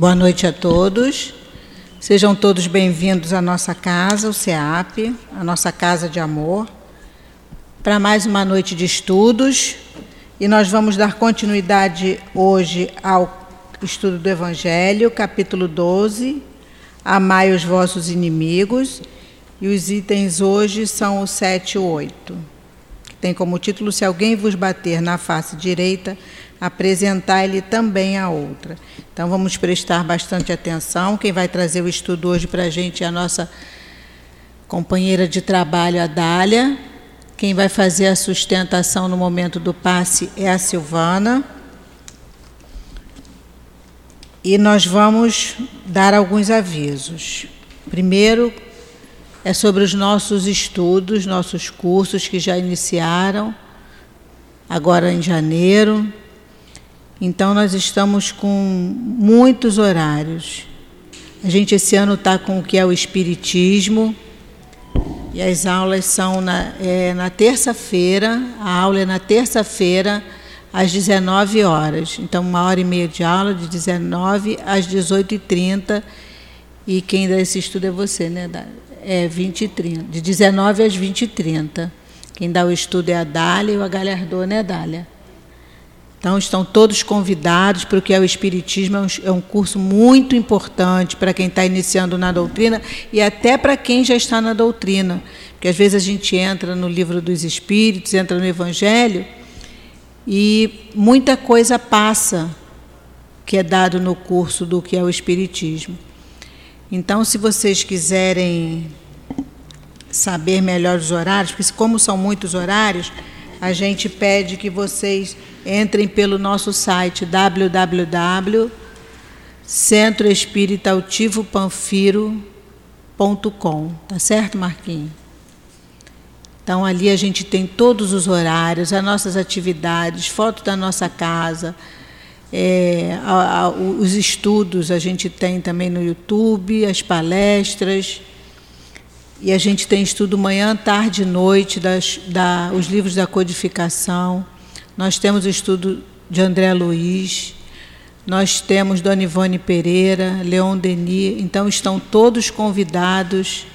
Boa noite a todos. Sejam todos bem-vindos à nossa casa, o CEAP, a nossa casa de amor, para mais uma noite de estudos. E nós vamos dar continuidade hoje ao estudo do Evangelho, capítulo 12, Amai os vossos inimigos. E os itens hoje são o 7 e o 8. Tem como título: Se alguém vos bater na face direita, apresentar-lhe também a outra. Então vamos prestar bastante atenção. Quem vai trazer o estudo hoje para a gente é a nossa companheira de trabalho, a Dália. Quem vai fazer a sustentação no momento do passe é a Silvana. E nós vamos dar alguns avisos. Primeiro, é sobre os nossos estudos, nossos cursos que já iniciaram, agora em janeiro. Então, nós estamos com muitos horários. A gente esse ano está com o que é o Espiritismo, e as aulas são na, é, na terça-feira, a aula é na terça-feira, às 19 horas. Então, uma hora e meia de aula, de 19 às 18h30. E quem dá esse estudo é você, né? É 20 e 30. De 19 às 20 e 30. Quem dá o estudo é a Dália e o Agalhardona é Dália. Então, estão todos convidados para o que é o Espiritismo, é um, é um curso muito importante para quem está iniciando na doutrina e até para quem já está na doutrina. Porque às vezes a gente entra no livro dos Espíritos, entra no Evangelho e muita coisa passa que é dado no curso do que é o Espiritismo. Então, se vocês quiserem saber melhor os horários, porque como são muitos horários, a gente pede que vocês entrem pelo nosso site www.centroespiritautivopanfiro.com. Tá certo, Marquinhos? Então ali a gente tem todos os horários, as nossas atividades, foto da nossa casa, é, a, a, os estudos a gente tem também no YouTube, as palestras. E a gente tem estudo manhã, tarde e noite, das, da, os livros da codificação. Nós temos o estudo de André Luiz, nós temos Dona Ivone Pereira, Leon Denis. Então, estão todos convidados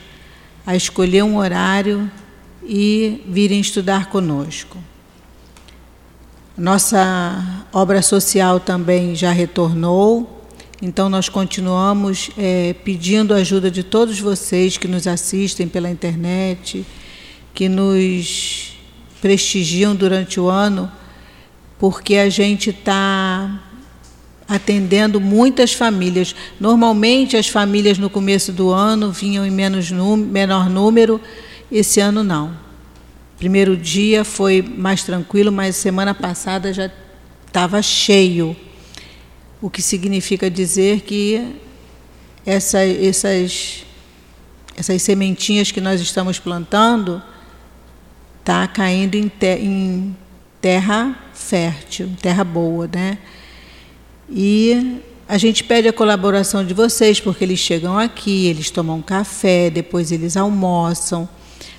a escolher um horário e virem estudar conosco. Nossa obra social também já retornou. Então, nós continuamos é, pedindo a ajuda de todos vocês que nos assistem pela internet, que nos prestigiam durante o ano, porque a gente está atendendo muitas famílias. Normalmente, as famílias no começo do ano vinham em menos menor número, esse ano não. Primeiro dia foi mais tranquilo, mas semana passada já estava cheio o que significa dizer que essa, essas, essas sementinhas que nós estamos plantando está caindo em, te, em terra fértil, terra boa, né? E a gente pede a colaboração de vocês, porque eles chegam aqui, eles tomam café, depois eles almoçam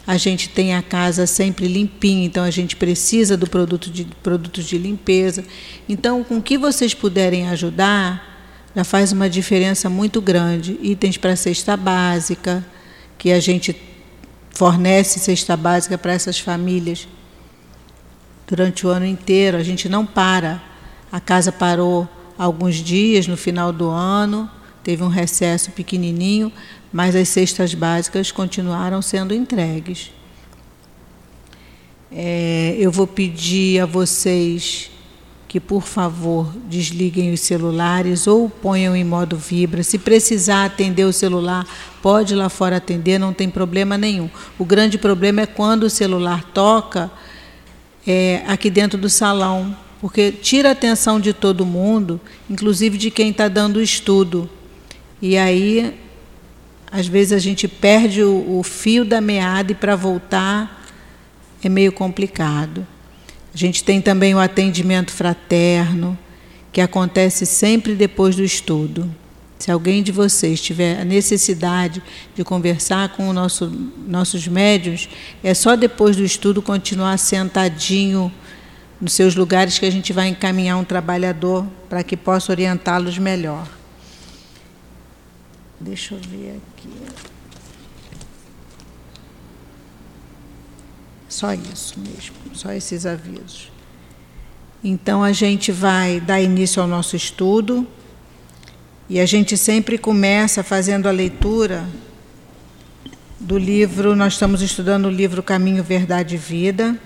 a gente tem a casa sempre limpinha, então a gente precisa do produto de produtos de limpeza. Então, com o que vocês puderem ajudar, já faz uma diferença muito grande. Itens para cesta básica, que a gente fornece cesta básica para essas famílias durante o ano inteiro. A gente não para. A casa parou alguns dias no final do ano, teve um recesso pequenininho, mas as cestas básicas continuaram sendo entregues. É, eu vou pedir a vocês que, por favor, desliguem os celulares ou ponham em modo vibra. Se precisar atender o celular, pode ir lá fora atender, não tem problema nenhum. O grande problema é quando o celular toca é, aqui dentro do salão, porque tira a atenção de todo mundo, inclusive de quem está dando o estudo. E aí às vezes a gente perde o, o fio da meada e para voltar é meio complicado. A gente tem também o atendimento fraterno, que acontece sempre depois do estudo. Se alguém de vocês tiver a necessidade de conversar com nosso, nossos médios, é só depois do estudo continuar sentadinho nos seus lugares que a gente vai encaminhar um trabalhador para que possa orientá-los melhor. Deixa eu ver aqui. Só isso mesmo, só esses avisos. Então a gente vai dar início ao nosso estudo e a gente sempre começa fazendo a leitura do livro, nós estamos estudando o livro Caminho, Verdade e Vida,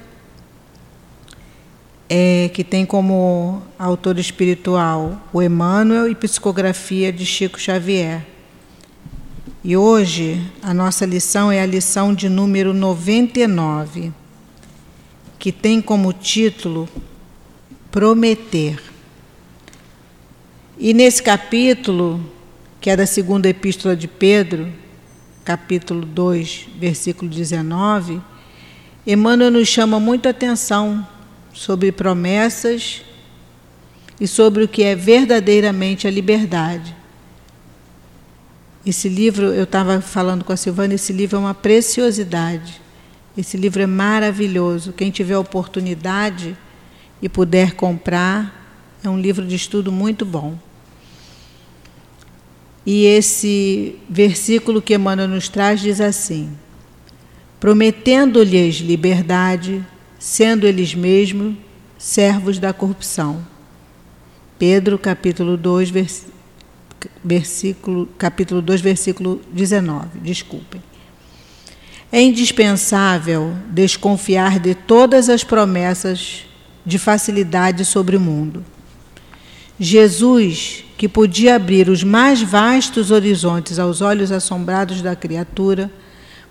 é, que tem como autor espiritual o Emmanuel e psicografia de Chico Xavier. E hoje a nossa lição é a lição de número 99, que tem como título Prometer. E nesse capítulo, que é da segunda epístola de Pedro, capítulo 2, versículo 19, Emmanuel nos chama muito atenção sobre promessas e sobre o que é verdadeiramente a liberdade. Esse livro, eu estava falando com a Silvana, esse livro é uma preciosidade. Esse livro é maravilhoso. Quem tiver oportunidade e puder comprar, é um livro de estudo muito bom. E esse versículo que Emmanuel nos traz diz assim: prometendo-lhes liberdade, sendo eles mesmos servos da corrupção. Pedro, capítulo 2, versículo versículo, capítulo 2, versículo 19. Desculpem. É indispensável desconfiar de todas as promessas de facilidade sobre o mundo. Jesus, que podia abrir os mais vastos horizontes aos olhos assombrados da criatura,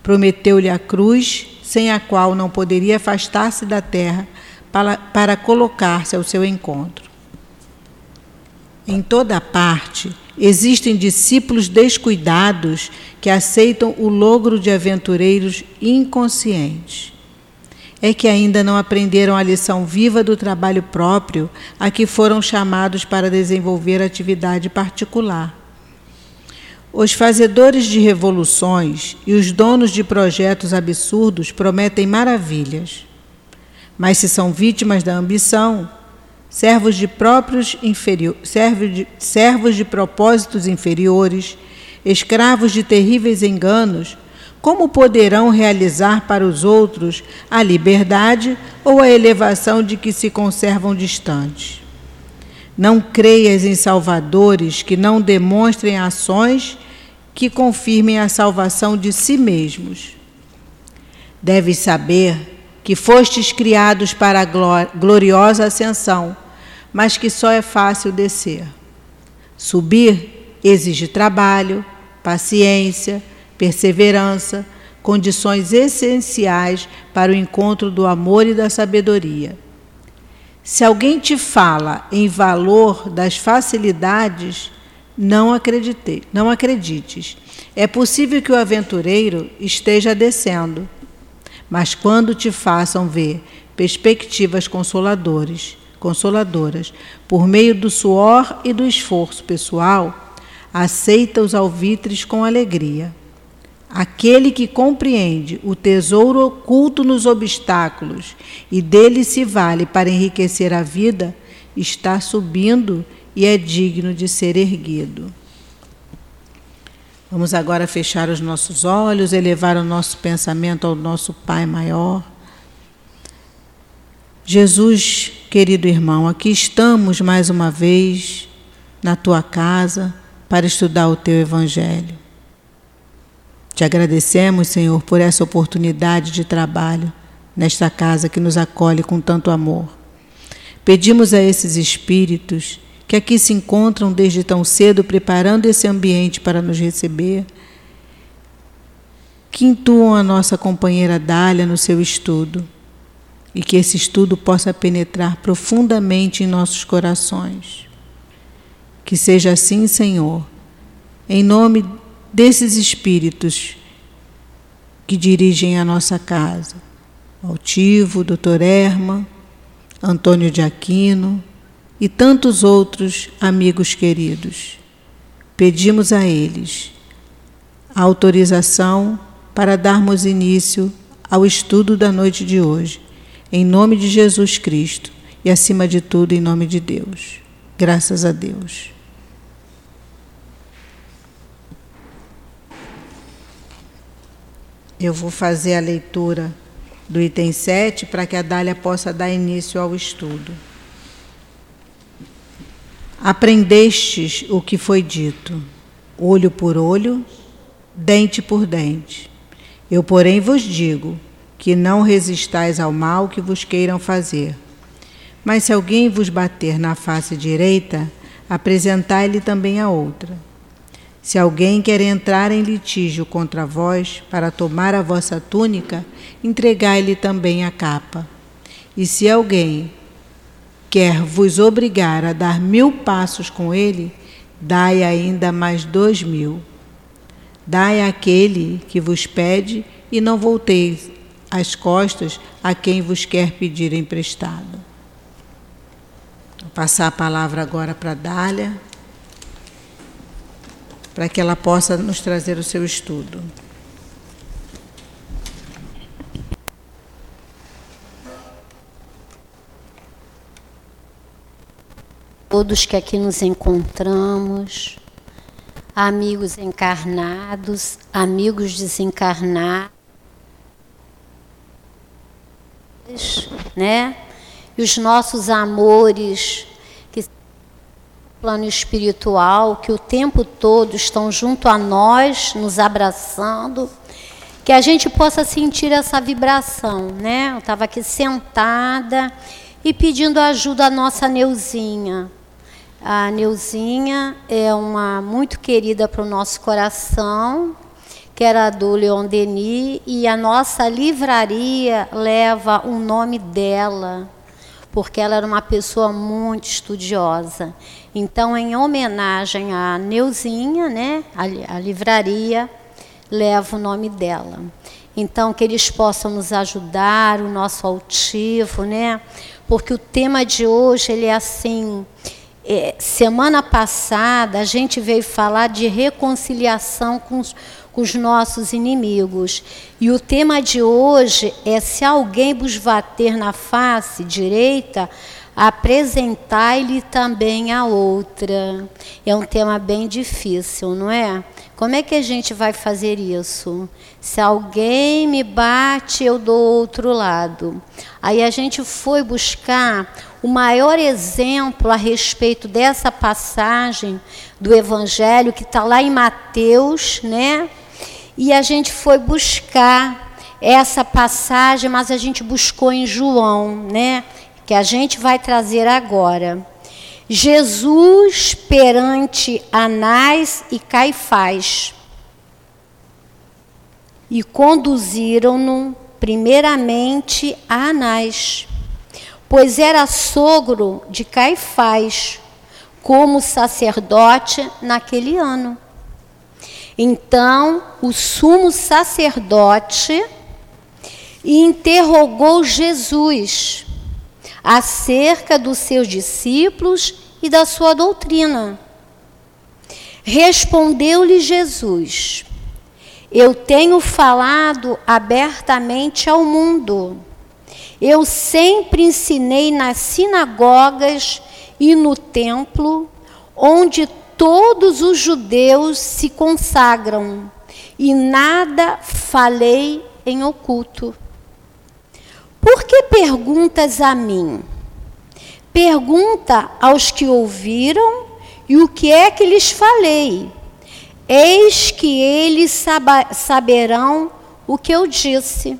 prometeu-lhe a cruz, sem a qual não poderia afastar-se da terra para, para colocar-se ao seu encontro. Em toda parte, Existem discípulos descuidados que aceitam o logro de aventureiros inconscientes. É que ainda não aprenderam a lição viva do trabalho próprio a que foram chamados para desenvolver atividade particular. Os fazedores de revoluções e os donos de projetos absurdos prometem maravilhas. Mas se são vítimas da ambição, servos de próprios inferior, servos de, servos de propósitos inferiores, escravos de terríveis enganos, como poderão realizar para os outros a liberdade ou a elevação de que se conservam distantes? Não creias em salvadores que não demonstrem ações que confirmem a salvação de si mesmos. Deves saber que fostes criados para a gloriosa ascensão, mas que só é fácil descer. Subir exige trabalho, paciência, perseverança, condições essenciais para o encontro do amor e da sabedoria. Se alguém te fala em valor das facilidades, não acredite, não acredites. É possível que o aventureiro esteja descendo mas quando te façam ver perspectivas consoladores, consoladoras, por meio do suor e do esforço pessoal, aceita os alvitres com alegria. Aquele que compreende o tesouro oculto nos obstáculos e dele se vale para enriquecer a vida, está subindo e é digno de ser erguido. Vamos agora fechar os nossos olhos, elevar o nosso pensamento ao nosso Pai maior. Jesus, querido irmão, aqui estamos mais uma vez na tua casa para estudar o teu Evangelho. Te agradecemos, Senhor, por essa oportunidade de trabalho nesta casa que nos acolhe com tanto amor. Pedimos a esses espíritos que aqui se encontram desde tão cedo preparando esse ambiente para nos receber, que intuam a nossa companheira Dália no seu estudo e que esse estudo possa penetrar profundamente em nossos corações. Que seja assim, Senhor, em nome desses espíritos que dirigem a nossa casa. Altivo, Doutor Erma, Antônio de Aquino, e tantos outros amigos queridos. Pedimos a eles a autorização para darmos início ao estudo da noite de hoje, em nome de Jesus Cristo e, acima de tudo, em nome de Deus. Graças a Deus. eu vou fazer a leitura do item 7 para que a Dália possa dar início ao estudo. Aprendestes o que foi dito, olho por olho, dente por dente. Eu, porém, vos digo que não resistais ao mal que vos queiram fazer. Mas se alguém vos bater na face direita, apresentai-lhe também a outra. Se alguém quer entrar em litígio contra vós para tomar a vossa túnica, entregai-lhe também a capa. E se alguém quer vos obrigar a dar mil passos com ele, dai ainda mais dois mil. Dai àquele que vos pede e não volteis as costas a quem vos quer pedir emprestado. Vou passar a palavra agora para Dália, para que ela possa nos trazer o seu estudo. Todos que aqui nos encontramos, amigos encarnados, amigos desencarnados, né? E os nossos amores que plano espiritual, que o tempo todo estão junto a nós, nos abraçando, que a gente possa sentir essa vibração, né? Eu estava aqui sentada e pedindo ajuda à nossa Neuzinha. A Neuzinha é uma muito querida para o nosso coração, que era do Leon Denis, e a nossa livraria leva o nome dela, porque ela era uma pessoa muito estudiosa. Então, em homenagem à Neuzinha, né, a, a livraria leva o nome dela. Então, que eles possam nos ajudar, o nosso altivo, né? Porque o tema de hoje ele é assim. É, semana passada a gente veio falar de reconciliação com os, com os nossos inimigos. E o tema de hoje é: se alguém vos bater na face direita, apresentai-lhe também a outra. É um tema bem difícil, não é? Como é que a gente vai fazer isso? Se alguém me bate, eu dou outro lado. Aí a gente foi buscar o maior exemplo a respeito dessa passagem do Evangelho que está lá em Mateus, né? E a gente foi buscar essa passagem, mas a gente buscou em João, né? Que a gente vai trazer agora. Jesus perante Anás e Caifás. E conduziram-no primeiramente a Anás, pois era sogro de Caifás, como sacerdote naquele ano. Então o sumo sacerdote interrogou Jesus acerca dos seus discípulos e da sua doutrina. Respondeu-lhe Jesus: Eu tenho falado abertamente ao mundo. Eu sempre ensinei nas sinagogas e no templo, onde todos os judeus se consagram, e nada falei em oculto. Por que perguntas a mim? Pergunta aos que ouviram e o que é que lhes falei. Eis que eles saberão o que eu disse.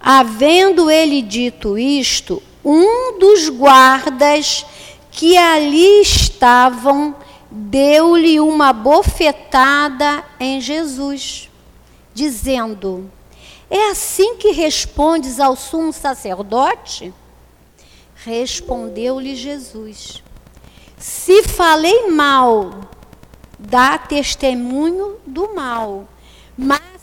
Havendo ele dito isto, um dos guardas que ali estavam deu-lhe uma bofetada em Jesus, dizendo: É assim que respondes ao sumo sacerdote? Respondeu-lhe Jesus: Se falei mal, dá testemunho do mal, mas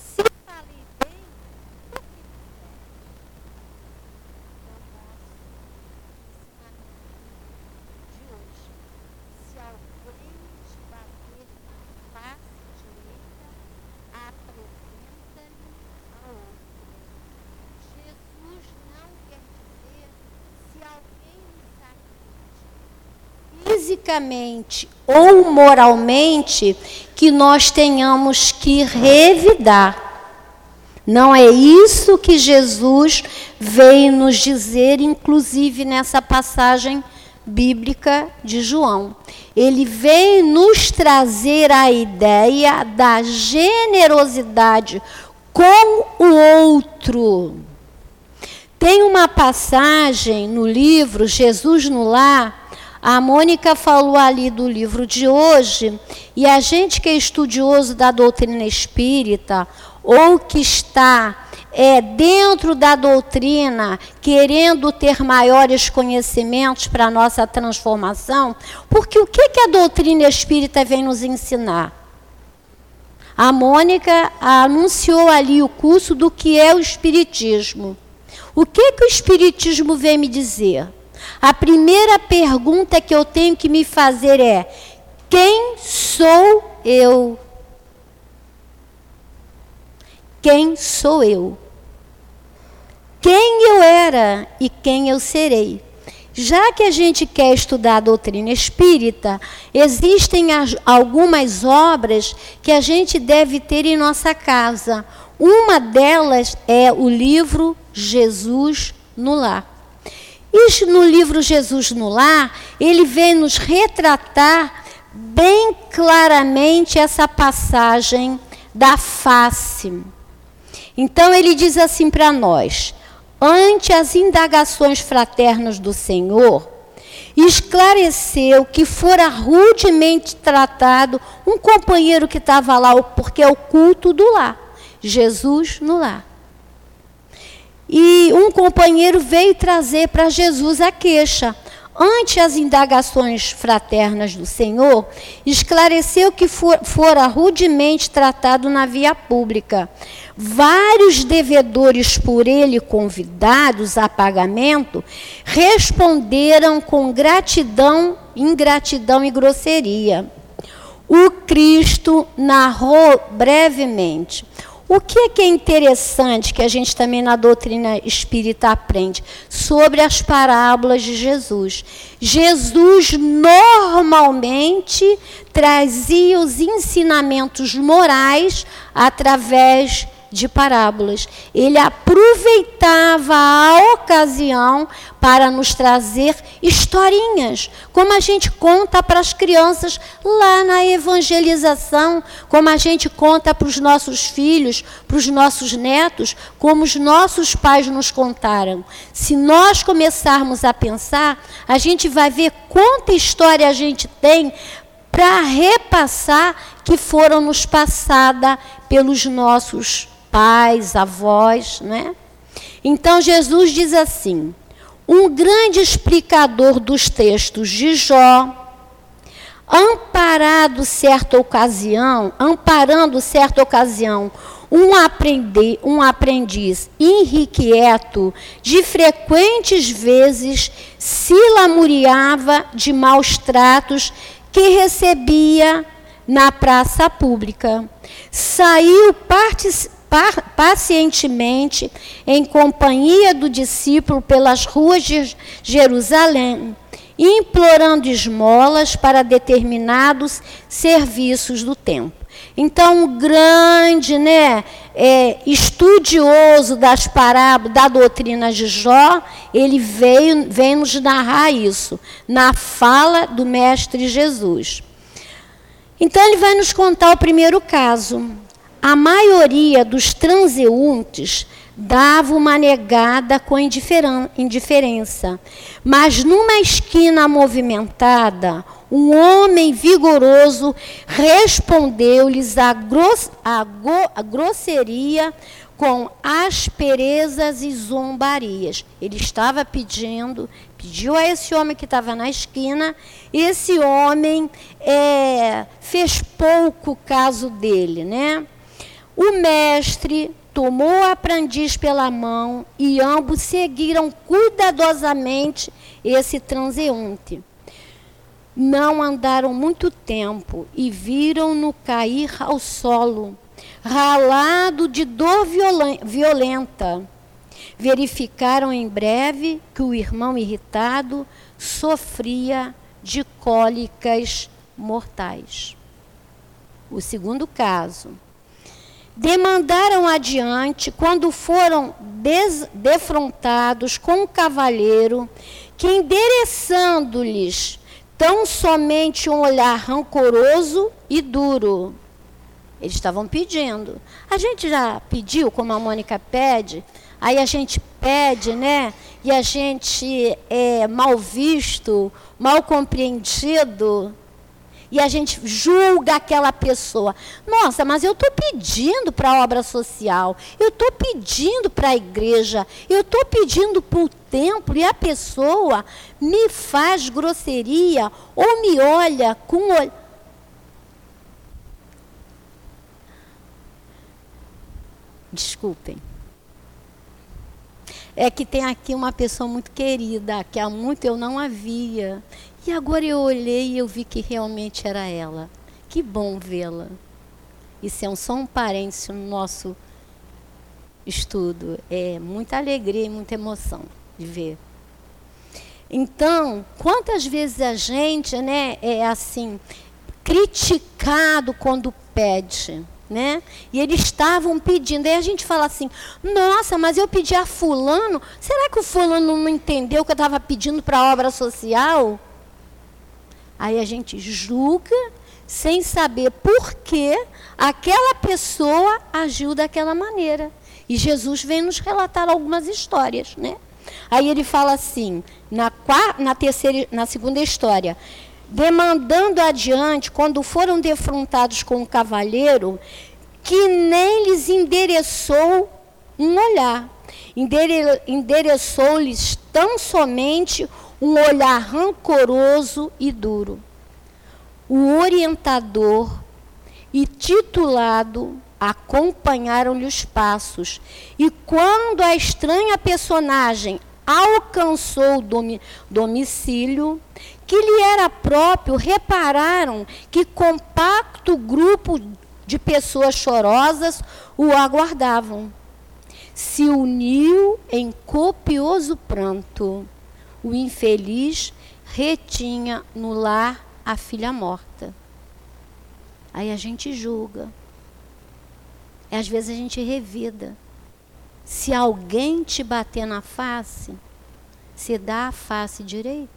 fisicamente ou moralmente que nós tenhamos que revidar. Não é isso que Jesus veio nos dizer, inclusive nessa passagem bíblica de João. Ele veio nos trazer a ideia da generosidade com o outro. Tem uma passagem no livro Jesus no Lar. A Mônica falou ali do livro de hoje, e a gente que é estudioso da doutrina espírita, ou que está é, dentro da doutrina, querendo ter maiores conhecimentos para a nossa transformação, porque o que, que a doutrina espírita vem nos ensinar? A Mônica anunciou ali o curso do que é o Espiritismo. O que, que o Espiritismo vem me dizer? A primeira pergunta que eu tenho que me fazer é: quem sou eu? Quem sou eu? quem eu era e quem eu serei. Já que a gente quer estudar a doutrina espírita, existem algumas obras que a gente deve ter em nossa casa. Uma delas é o livro Jesus no Lar. E no livro Jesus no Lar, ele vem nos retratar bem claramente essa passagem da face. Então ele diz assim para nós: ante as indagações fraternas do Senhor, esclareceu que fora rudemente tratado um companheiro que estava lá, porque é o culto do lar, Jesus no lar. E um companheiro veio trazer para Jesus a queixa. Ante as indagações fraternas do Senhor, esclareceu que for, fora rudemente tratado na via pública Vários devedores por ele convidados a pagamento responderam com gratidão, ingratidão e grosseria. O Cristo narrou brevemente. O que é, que é interessante que a gente também na doutrina espírita aprende sobre as parábolas de Jesus? Jesus normalmente trazia os ensinamentos morais através de parábolas. Ele aproveitava a ocasião para nos trazer historinhas, como a gente conta para as crianças lá na evangelização, como a gente conta para os nossos filhos, para os nossos netos, como os nossos pais nos contaram. Se nós começarmos a pensar, a gente vai ver quanta história a gente tem para repassar que foram nos passada pelos nossos pais, avós, né? Então Jesus diz assim: um grande explicador dos textos de Jó, amparado certa ocasião, amparando certa ocasião, um, aprender, um aprendiz irrequieto, de frequentes vezes se lamuriava de maus tratos que recebia na praça pública. Saiu pacientemente em companhia do discípulo pelas ruas de Jerusalém, implorando esmolas para determinados serviços do templo. Então, um grande né, é, estudioso das parábolas, da doutrina de Jó, ele veio, vem nos narrar isso, na fala do Mestre Jesus. Então, ele vai nos contar o primeiro caso. A maioria dos transeuntes dava uma negada com indiferença. Mas numa esquina movimentada, um homem vigoroso respondeu-lhes a, a, a grosseria com asperezas e zombarias. Ele estava pedindo, pediu a esse homem que estava na esquina, esse homem é, fez pouco caso dele, né? O mestre tomou o aprendiz pela mão e ambos seguiram cuidadosamente esse transeunte. Não andaram muito tempo e viram-no cair ao solo, ralado de dor violenta. Verificaram em breve que o irmão irritado sofria de cólicas mortais. O segundo caso demandaram adiante quando foram defrontados com o cavalheiro que, endereçando-lhes tão somente um olhar rancoroso e duro, eles estavam pedindo. A gente já pediu, como a Mônica pede, aí a gente pede, né? E a gente é mal visto, mal compreendido e a gente julga aquela pessoa. Nossa, mas eu estou pedindo para a obra social, eu estou pedindo para a igreja, eu estou pedindo para o templo e a pessoa me faz grosseria ou me olha com olhar. Desculpem. É que tem aqui uma pessoa muito querida, que há muito eu não havia. E agora eu olhei e eu vi que realmente era ela. Que bom vê-la. Isso é um, só um parênteses no nosso estudo. É muita alegria e muita emoção de ver. Então, quantas vezes a gente né, é assim, criticado quando pede, né? E eles estavam pedindo. Aí a gente fala assim: nossa, mas eu pedi a Fulano. Será que o Fulano não entendeu que eu estava pedindo para a obra social? Aí a gente julga sem saber por que aquela pessoa agiu daquela maneira. E Jesus vem nos relatar algumas histórias, né? Aí ele fala assim, na, na, terceira, na segunda história, demandando adiante, quando foram defrontados com o cavalheiro, que nem lhes endereçou um olhar, Endere, endereçou-lhes tão somente um olhar rancoroso e duro. O orientador e titulado acompanharam-lhe os passos, e quando a estranha personagem alcançou o domicílio, que lhe era próprio, repararam que compacto grupo de pessoas chorosas o aguardavam. Se uniu em copioso pranto o infeliz retinha no lar a filha morta. Aí a gente julga. E às vezes a gente revida. Se alguém te bater na face, você dá a face direita.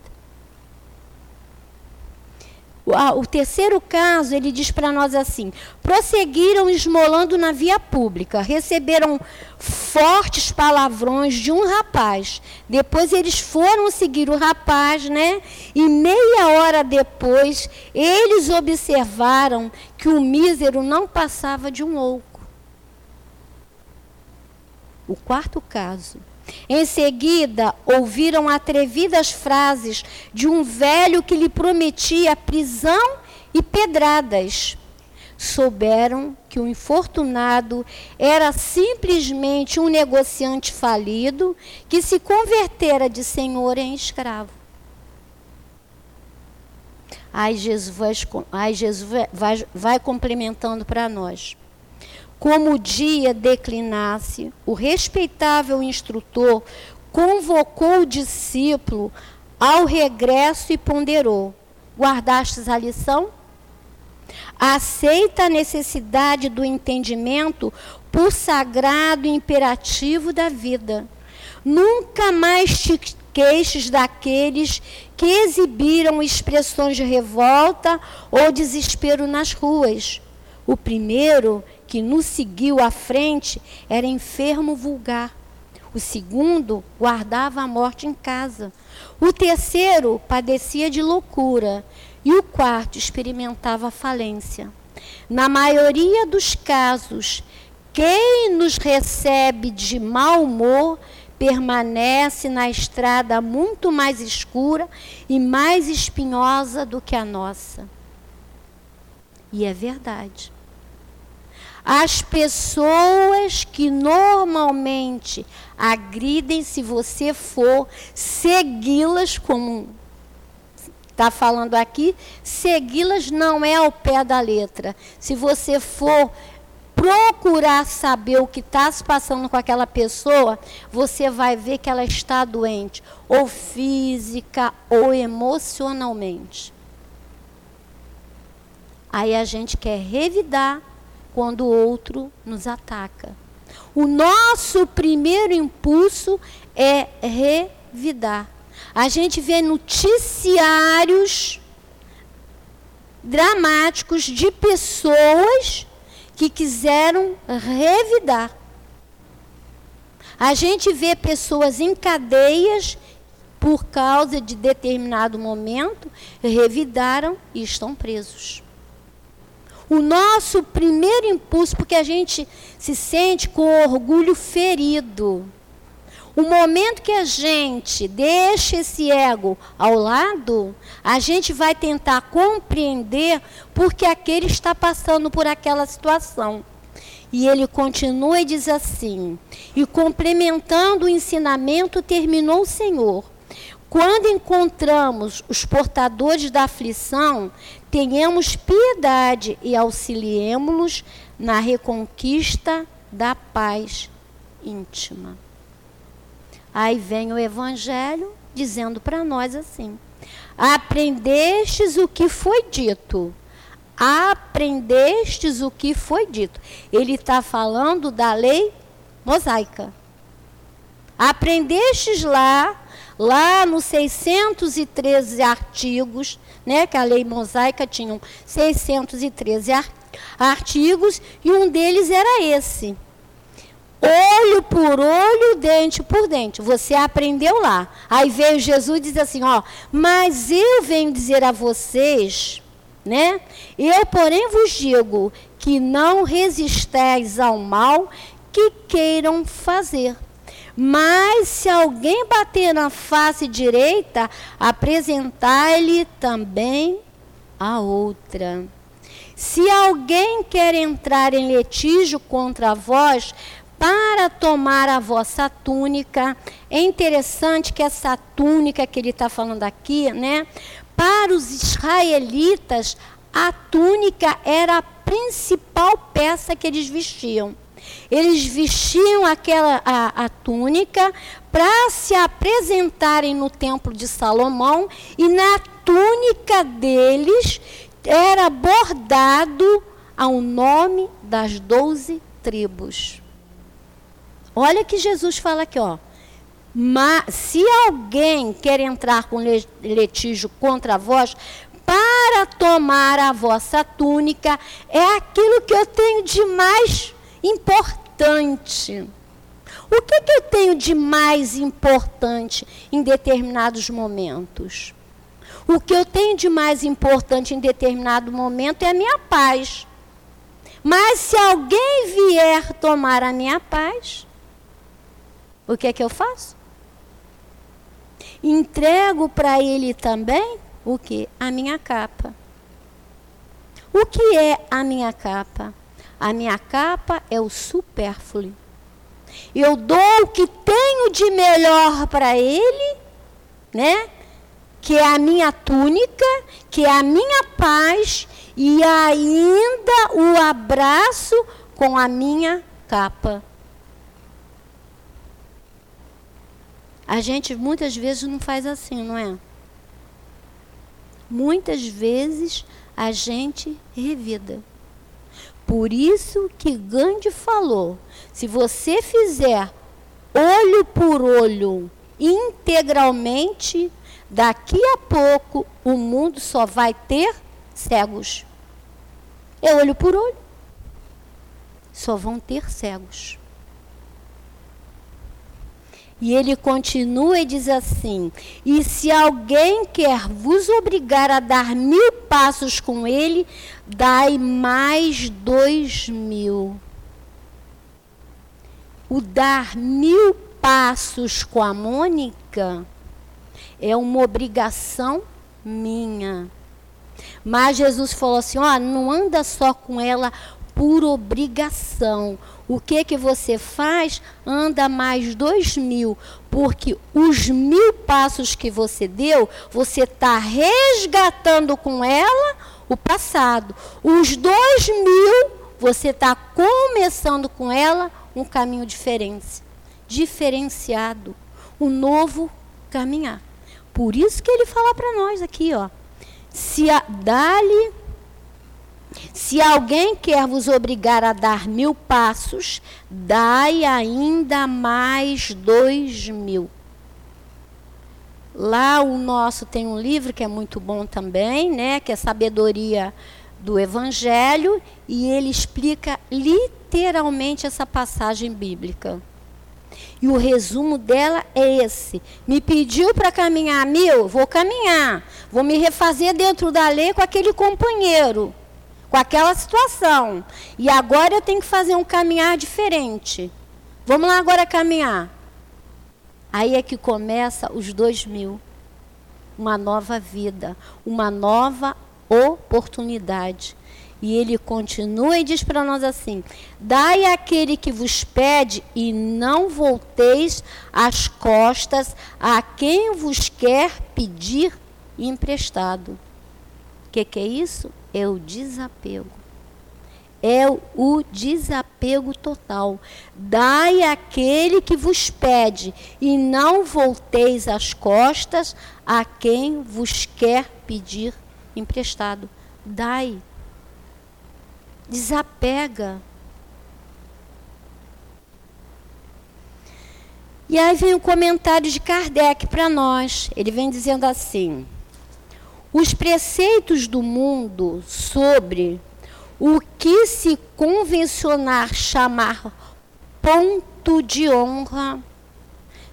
O terceiro caso, ele diz para nós assim: prosseguiram esmolando na via pública, receberam fortes palavrões de um rapaz. Depois eles foram seguir o rapaz, né? E meia hora depois, eles observaram que o mísero não passava de um louco. O quarto caso. Em seguida, ouviram atrevidas frases de um velho que lhe prometia prisão e pedradas. Souberam que o infortunado era simplesmente um negociante falido que se convertera de senhor em escravo. Aí Jesus vai, aí Jesus vai, vai complementando para nós. Como o dia declinasse, o respeitável instrutor convocou o discípulo ao regresso e ponderou: Guardastes a lição? Aceita a necessidade do entendimento por sagrado imperativo da vida. Nunca mais te queixes daqueles que exibiram expressões de revolta ou desespero nas ruas. O primeiro que nos seguiu à frente era enfermo vulgar. O segundo guardava a morte em casa. O terceiro padecia de loucura. E o quarto experimentava falência. Na maioria dos casos, quem nos recebe de mau humor permanece na estrada muito mais escura e mais espinhosa do que a nossa. E é verdade. As pessoas que normalmente agridem, se você for segui-las, como está falando aqui, segui-las não é ao pé da letra. Se você for procurar saber o que está se passando com aquela pessoa, você vai ver que ela está doente, ou física ou emocionalmente. Aí a gente quer revidar quando o outro nos ataca. O nosso primeiro impulso é revidar. A gente vê noticiários dramáticos de pessoas que quiseram revidar. A gente vê pessoas em cadeias por causa de determinado momento, revidaram e estão presos. O nosso primeiro impulso, porque a gente se sente com orgulho ferido. O momento que a gente deixa esse ego ao lado, a gente vai tentar compreender porque aquele está passando por aquela situação. E ele continua e diz assim: E complementando o ensinamento, terminou o Senhor. Quando encontramos os portadores da aflição, tenhamos piedade e auxiliemos-los na reconquista da paz íntima. Aí vem o Evangelho dizendo para nós assim: aprendestes o que foi dito. Aprendestes o que foi dito. Ele está falando da lei mosaica. Aprendestes lá, lá nos 613 artigos, né, que a lei mosaica tinha 613 artigos, e um deles era esse olho por olho, dente por dente. Você aprendeu lá. Aí veio Jesus e diz assim, ó, mas eu venho dizer a vocês, né? Eu, porém, vos digo que não resisteis ao mal que queiram fazer. Mas se alguém bater na face direita, apresentai-lhe também a outra. Se alguém quer entrar em litígio contra vós, para tomar a vossa túnica. É interessante que essa túnica que ele está falando aqui, né? Para os israelitas, a túnica era a principal peça que eles vestiam. Eles vestiam aquela a, a túnica para se apresentarem no templo de Salomão e na túnica deles era bordado ao nome das doze tribos. Olha que Jesus fala aqui, ó. Mas, se alguém quer entrar com litígio contra vós, para tomar a vossa túnica, é aquilo que eu tenho de mais importante. O que, que eu tenho de mais importante em determinados momentos? O que eu tenho de mais importante em determinado momento é a minha paz. Mas se alguém vier tomar a minha paz, o que é que eu faço? Entrego para ele também o que? A minha capa. O que é a minha capa? A minha capa é o supérfluo. Eu dou o que tenho de melhor para ele, né? Que é a minha túnica, que é a minha paz e ainda o abraço com a minha capa. A gente muitas vezes não faz assim, não é? Muitas vezes a gente revida. Por isso que Gandhi falou: se você fizer olho por olho integralmente, daqui a pouco o mundo só vai ter cegos. É olho por olho. Só vão ter cegos. E ele continua e diz assim: E se alguém quer vos obrigar a dar mil passos com ele, dai mais dois mil. O dar mil passos com a Mônica é uma obrigação minha. Mas Jesus falou assim: ó, não anda só com ela por obrigação. O que que você faz? Anda mais dois mil, porque os mil passos que você deu, você está resgatando com ela o passado. Os dois mil, você está começando com ela um caminho diferente, diferenciado, um novo caminhar. Por isso que ele fala para nós aqui, ó, se dá-lhe Se alguém quer vos obrigar a dar mil passos, dai ainda mais dois mil. Lá o nosso tem um livro que é muito bom também, né? Que é Sabedoria do Evangelho, e ele explica literalmente essa passagem bíblica. E o resumo dela é esse: me pediu para caminhar mil, vou caminhar, vou me refazer dentro da lei com aquele companheiro, com aquela situação. E agora eu tenho que fazer um caminhar diferente. Vamos lá agora caminhar. Aí é que começa os dois mil. Uma nova vida, uma nova oportunidade. E ele continua e diz para nós assim: Dai àquele que vos pede e não volteis as costas a quem vos quer pedir emprestado. O que, que é isso? É o desapego. É o desapego total. Dai àquele que vos pede e não volteis as costas a quem vos quer pedir emprestado. Dai. Desapega. E aí vem o comentário de Kardec para nós. Ele vem dizendo assim: os preceitos do mundo sobre o que se convencionar chamar ponto de honra.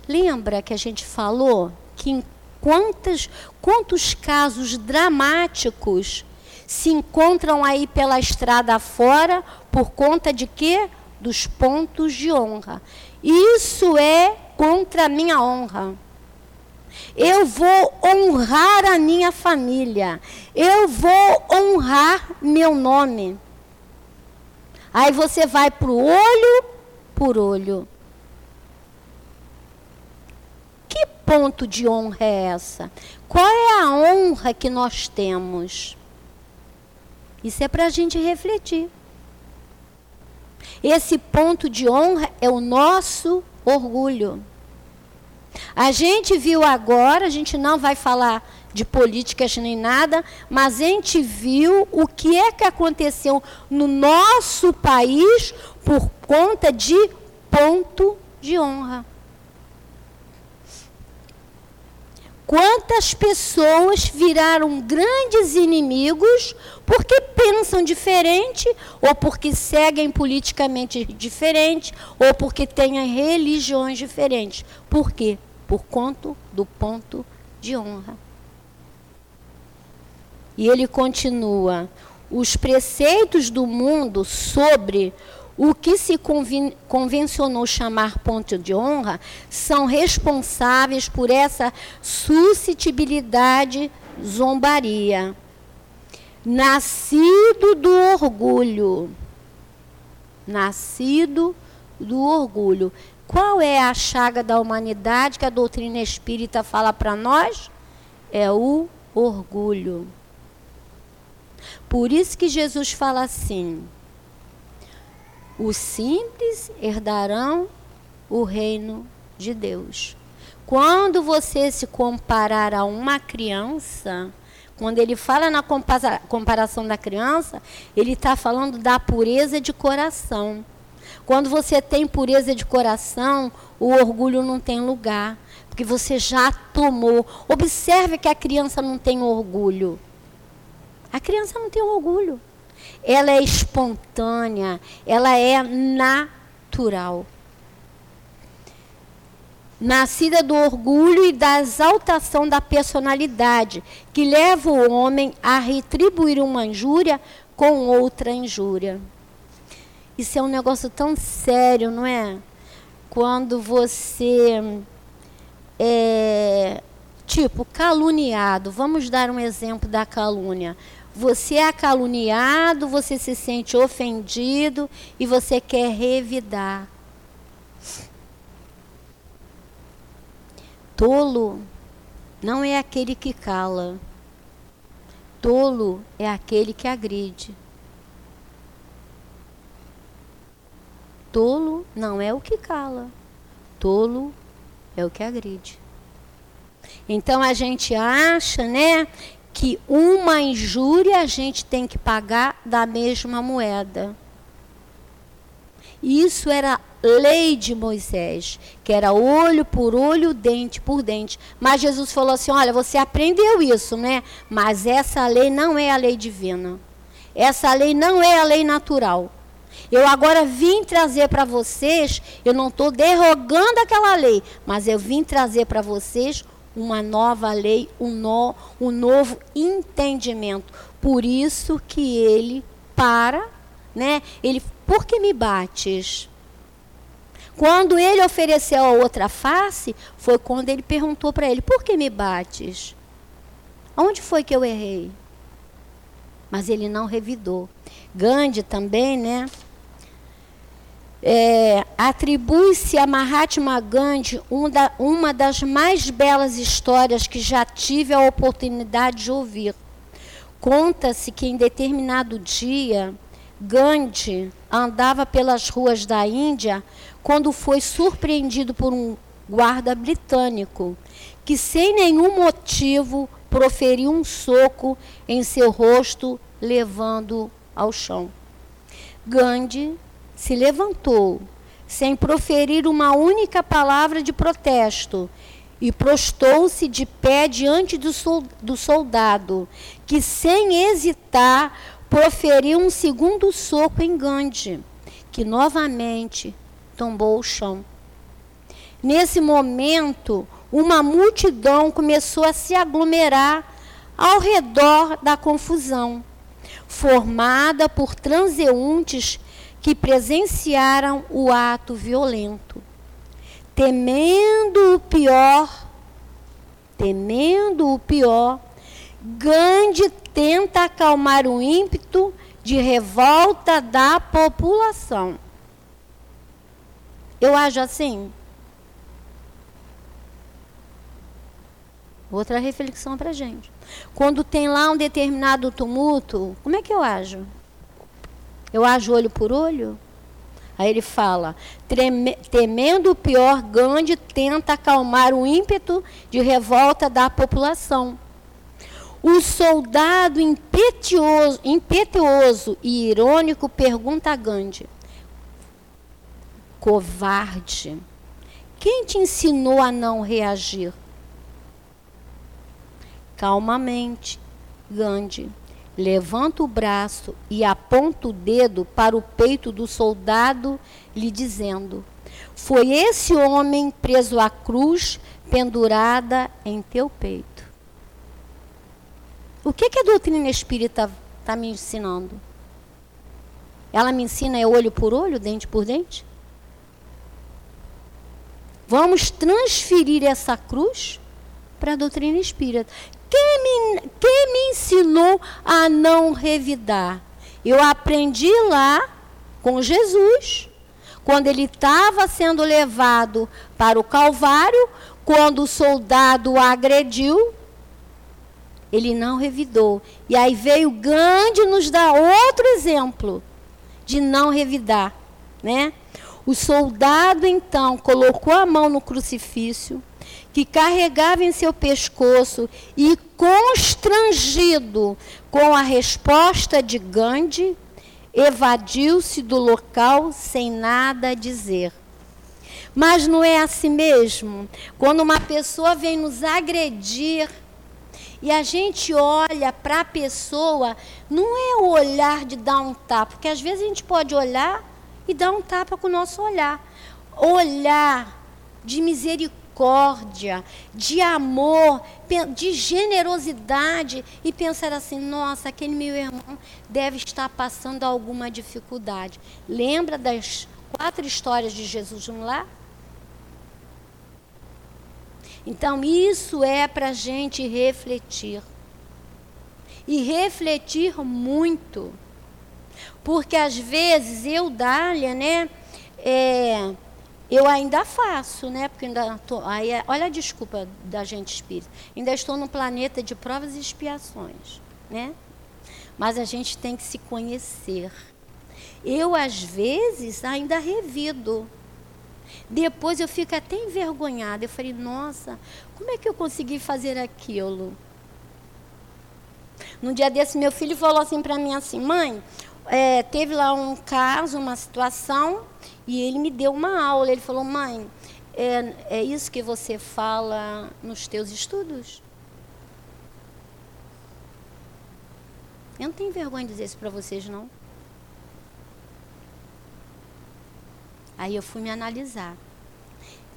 Lembra que a gente falou que em quantos, quantos casos dramáticos se encontram aí pela estrada fora por conta de quê? Dos pontos de honra. Isso é contra a minha honra. Eu vou honrar a minha família. Eu vou honrar meu nome. Aí você vai para o olho por olho. Que ponto de honra é essa? Qual é a honra que nós temos? Isso é para a gente refletir. Esse ponto de honra é o nosso orgulho. A gente viu agora, a gente não vai falar de políticas nem nada, mas a gente viu o que é que aconteceu no nosso país por conta de ponto de honra. Quantas pessoas viraram grandes inimigos porque pensam diferente, ou porque seguem politicamente diferente, ou porque têm religiões diferentes. Por quê? Por conta do ponto de honra. E ele continua: os preceitos do mundo sobre o que se convencionou chamar ponto de honra são responsáveis por essa suscetibilidade zombaria. Nascido do orgulho. Nascido do orgulho. Qual é a chaga da humanidade que a doutrina espírita fala para nós? É o orgulho. Por isso que Jesus fala assim: os simples herdarão o reino de Deus. Quando você se comparar a uma criança, quando ele fala na comparação da criança, ele está falando da pureza de coração. Quando você tem pureza de coração, o orgulho não tem lugar, porque você já tomou. Observe que a criança não tem orgulho. A criança não tem orgulho ela é espontânea, ela é natural. Nascida do orgulho e da exaltação da personalidade, que leva o homem a retribuir uma injúria com outra injúria. Isso é um negócio tão sério, não é? Quando você é, tipo, caluniado. Vamos dar um exemplo da calúnia. Você é caluniado, você se sente ofendido e você quer revidar. Tolo não é aquele que cala. Tolo é aquele que agride. Tolo não é o que cala. Tolo é o que agride. Então a gente acha, né, que uma injúria a gente tem que pagar da mesma moeda. Isso era lei de Moisés, que era olho por olho, dente por dente. Mas Jesus falou assim: olha, você aprendeu isso, né? Mas essa lei não é a lei divina. Essa lei não é a lei natural. Eu agora vim trazer para vocês, eu não estou derrogando aquela lei, mas eu vim trazer para vocês uma nova lei, um, no, um novo entendimento. Por isso que ele para, né? Ele, por que me bates? Quando ele ofereceu a outra face, foi quando ele perguntou para ele: Por que me bates? Onde foi que eu errei? Mas ele não revidou. Gandhi também, né? É, Atribui-se a Mahatma Gandhi um da, uma das mais belas histórias que já tive a oportunidade de ouvir. Conta-se que em determinado dia, Gandhi andava pelas ruas da Índia quando foi surpreendido por um guarda britânico que, sem nenhum motivo, proferiu um soco em seu rosto, levando ao chão. Gandhi se levantou, sem proferir uma única palavra de protesto, e prostou-se de pé diante do soldado, que, sem hesitar, proferiu um segundo soco em Gandhi, que novamente tombou o chão. Nesse momento, uma multidão começou a se aglomerar ao redor da confusão, formada por transeuntes que presenciaram o ato violento. Temendo o pior, temendo o pior, Gandhi tenta acalmar o ímpeto de revolta da população. Eu acho assim. Outra reflexão para gente. Quando tem lá um determinado tumulto, como é que eu ajo? Eu ajo olho por olho? Aí ele fala: temendo o pior, Gandhi tenta acalmar o ímpeto de revolta da população. O soldado impetuoso, impetuoso e irônico pergunta a Gandhi: Covarde, quem te ensinou a não reagir? Calmamente, Gandhi levanta o braço e aponta o dedo para o peito do soldado, lhe dizendo: Foi esse homem preso à cruz, pendurada em teu peito. O que, que a doutrina espírita está me ensinando? Ela me ensina é olho por olho, dente por dente? Vamos transferir essa cruz para a doutrina espírita. Quem me, quem me ensinou a não revidar? Eu aprendi lá com Jesus, quando ele estava sendo levado para o Calvário, quando o soldado o agrediu, ele não revidou. E aí veio Gandhi nos dar outro exemplo de não revidar, né? O soldado então colocou a mão no crucifício, que carregava em seu pescoço e constrangido com a resposta de Gandhi, evadiu-se do local sem nada dizer. Mas não é assim mesmo? Quando uma pessoa vem nos agredir e a gente olha para a pessoa, não é o olhar de dar um tapa, porque às vezes a gente pode olhar e dar um tapa com o nosso olhar. Olhar de misericórdia misericórdia, de amor, de generosidade e pensar assim: nossa, aquele meu irmão deve estar passando alguma dificuldade. Lembra das quatro histórias de Jesus no lar? Então, isso é para a gente refletir. E refletir muito. Porque às vezes eu, Dália, né? É, eu ainda faço, né? Porque ainda tô, aí é, olha a desculpa da gente espírita. Ainda estou no planeta de provas e expiações, né? Mas a gente tem que se conhecer. Eu às vezes ainda revido. Depois eu fico até envergonhada. Eu falei, nossa, como é que eu consegui fazer aquilo? Num dia desse, meu filho falou assim para mim assim, mãe, é, teve lá um caso, uma situação, e ele me deu uma aula. Ele falou, mãe, é, é isso que você fala nos teus estudos? Eu não tenho vergonha de dizer isso para vocês, não. Aí eu fui me analisar.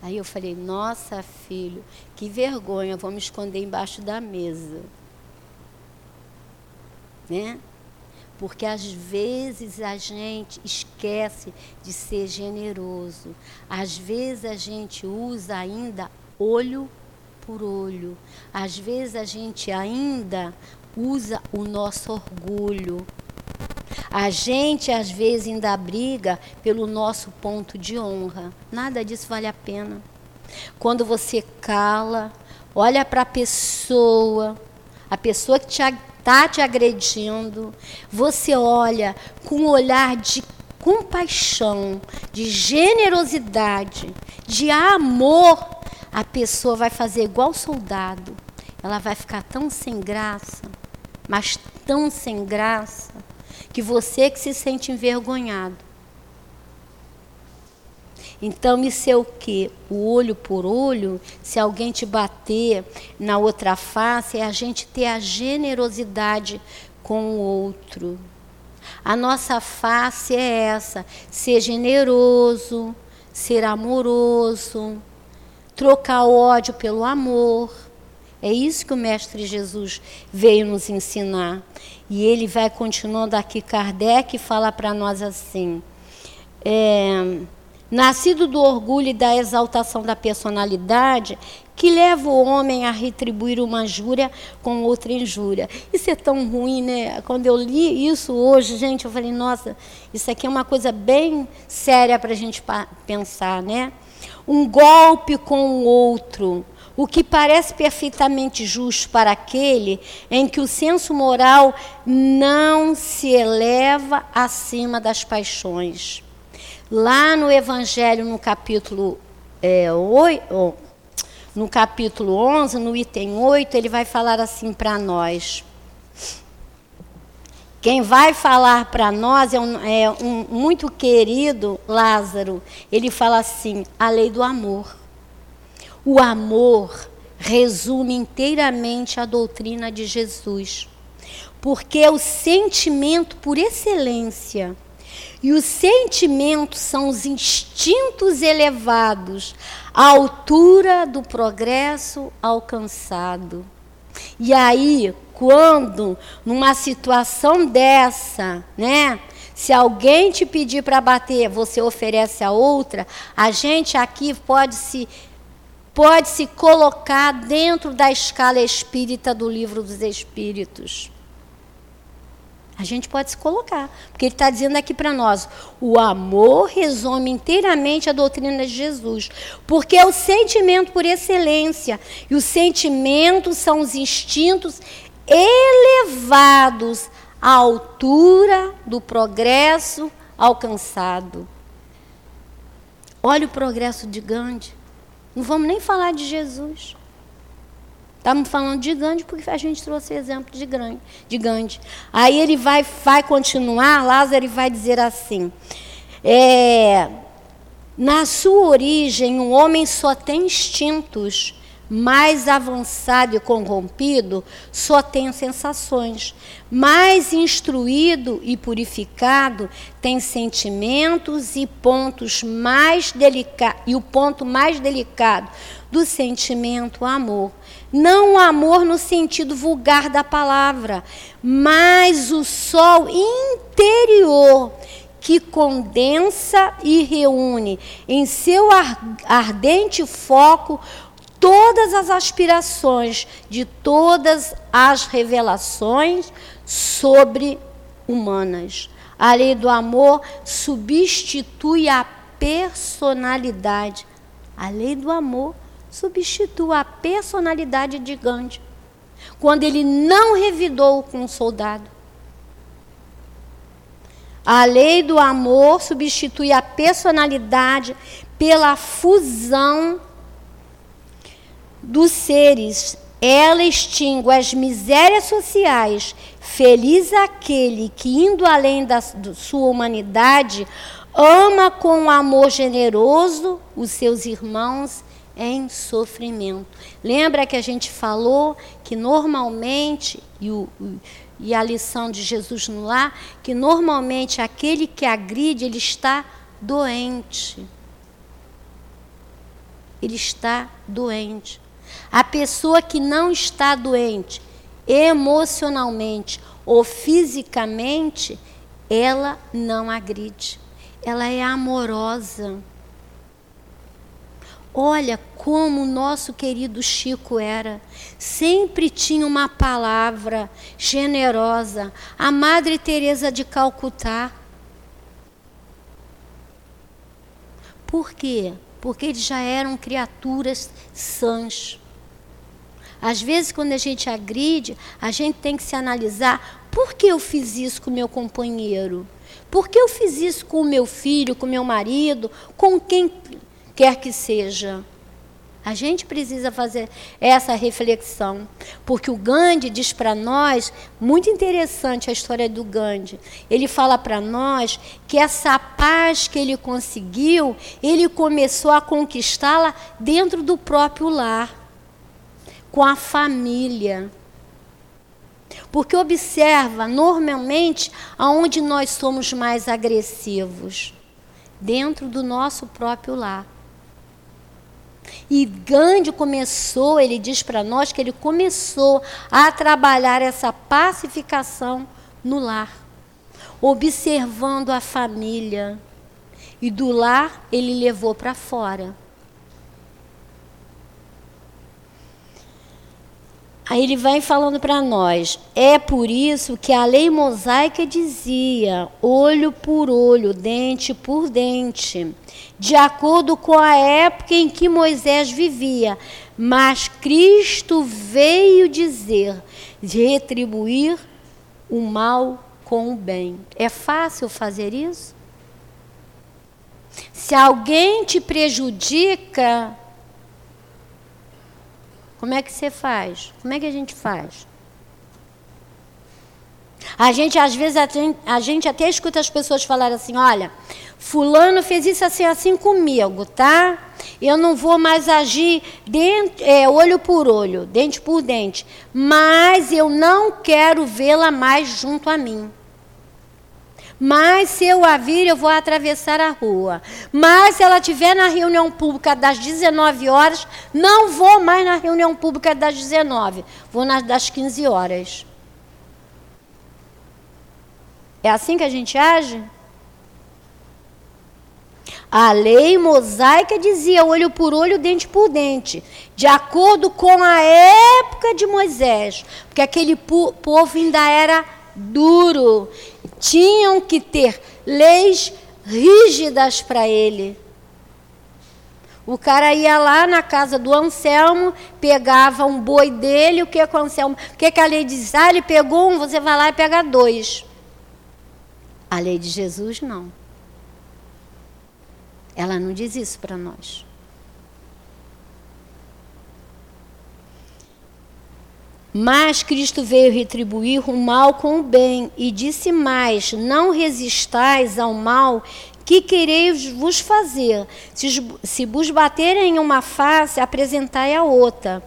Aí eu falei, nossa, filho, que vergonha, vou me esconder embaixo da mesa. Né? Porque às vezes a gente esquece de ser generoso. Às vezes a gente usa ainda olho por olho. Às vezes a gente ainda usa o nosso orgulho. A gente às vezes ainda briga pelo nosso ponto de honra. Nada disso vale a pena. Quando você cala, olha para a pessoa, a pessoa que está te agredindo, você olha com um olhar de compaixão, de generosidade, de amor, a pessoa vai fazer igual soldado. Ela vai ficar tão sem graça mas tão sem graça, que você que se sente envergonhado. Então, isso é o que? O olho por olho, se alguém te bater na outra face, é a gente ter a generosidade com o outro. A nossa face é essa: ser generoso, ser amoroso, trocar o ódio pelo amor é isso que o Mestre Jesus veio nos ensinar. E ele vai continuando aqui, Kardec fala para nós assim: é, nascido do orgulho e da exaltação da personalidade, que leva o homem a retribuir uma injúria com outra injúria. Isso é tão ruim, né? Quando eu li isso hoje, gente, eu falei: nossa, isso aqui é uma coisa bem séria para a gente pensar, né? Um golpe com o outro o que parece perfeitamente justo para aquele em que o senso moral não se eleva acima das paixões. Lá no Evangelho, no capítulo, é, 8, no capítulo 11, no item 8, ele vai falar assim para nós. Quem vai falar para nós é, um, é um muito querido Lázaro. Ele fala assim: a lei do amor. O amor resume inteiramente a doutrina de Jesus, porque é o sentimento por excelência. E os sentimentos são os instintos elevados à altura do progresso alcançado. E aí, quando numa situação dessa, né, se alguém te pedir para bater, você oferece a outra, a gente aqui pode se pode se colocar dentro da escala espírita do livro dos Espíritos. A gente pode se colocar, porque ele está dizendo aqui para nós: o amor resume inteiramente a doutrina de Jesus, porque é o sentimento por excelência, e os sentimentos são os instintos elevados à altura do progresso alcançado. Olha o progresso de Gandhi. Não vamos nem falar de Jesus. Estamos falando de Gandhi porque a gente trouxe exemplo de, Gandhi, de Gandhi. Aí ele vai, vai continuar, Lázaro ele vai dizer assim: é, na sua origem, o homem só tem instintos mais avançado e corrompido só tem sensações. Mais instruído e purificado tem sentimentos e pontos mais delicados. E o ponto mais delicado do sentimento, amor. Não o amor no sentido vulgar da palavra, mas o sol interior que condensa e reúne em seu ardente foco todas as aspirações de todas as revelações sobre humanas. A lei do amor substitui a personalidade. A lei do amor substitui a personalidade de Gandhi. Quando ele não revidou com o soldado. A lei do amor substitui a personalidade pela fusão dos seres ela extingue as misérias sociais. Feliz aquele que, indo além da sua humanidade, ama com amor generoso os seus irmãos em sofrimento. Lembra que a gente falou que normalmente, e, o, e a lição de Jesus no lar, que normalmente aquele que agride, ele está doente. Ele está doente. A pessoa que não está doente emocionalmente ou fisicamente, ela não agride. Ela é amorosa. Olha como o nosso querido Chico era. Sempre tinha uma palavra generosa. A Madre Teresa de Calcutá. Por quê? Porque eles já eram criaturas sãs. Às vezes, quando a gente agride, a gente tem que se analisar: por que eu fiz isso com meu companheiro? Por que eu fiz isso com o meu filho, com meu marido, com quem quer que seja? A gente precisa fazer essa reflexão, porque o Gandhi diz para nós, muito interessante a história do Gandhi. Ele fala para nós que essa paz que ele conseguiu, ele começou a conquistá-la dentro do próprio lar com a família. Porque observa, normalmente, aonde nós somos mais agressivos? Dentro do nosso próprio lar. E Gandhi começou, ele diz para nós que ele começou a trabalhar essa pacificação no lar, observando a família. E do lar ele levou para fora. Aí ele vai falando para nós: é por isso que a lei mosaica dizia olho por olho, dente por dente, de acordo com a época em que Moisés vivia. Mas Cristo veio dizer de retribuir o mal com o bem. É fácil fazer isso? Se alguém te prejudica, como é que você faz? Como é que a gente faz? A gente, às vezes, a gente até escuta as pessoas falarem assim: olha, Fulano fez isso assim, assim comigo, tá? Eu não vou mais agir dente, é, olho por olho, dente por dente, mas eu não quero vê-la mais junto a mim. Mas se eu a vir, eu vou atravessar a rua. Mas se ela estiver na reunião pública das 19 horas, não vou mais na reunião pública das 19. Vou nas das 15 horas. É assim que a gente age? A lei mosaica dizia olho por olho, dente por dente, de acordo com a época de Moisés, porque aquele povo ainda era duro tinham que ter leis rígidas para ele. O cara ia lá na casa do Anselmo, pegava um boi dele, o que com o Anselmo? O que, que a lei diz? Ah, ele pegou um, você vai lá e pega dois. A lei de Jesus não. Ela não diz isso para nós. Mas Cristo veio retribuir o mal com o bem e disse mais: Não resistais ao mal que quereis vos fazer. Se, se vos baterem em uma face, apresentai a outra.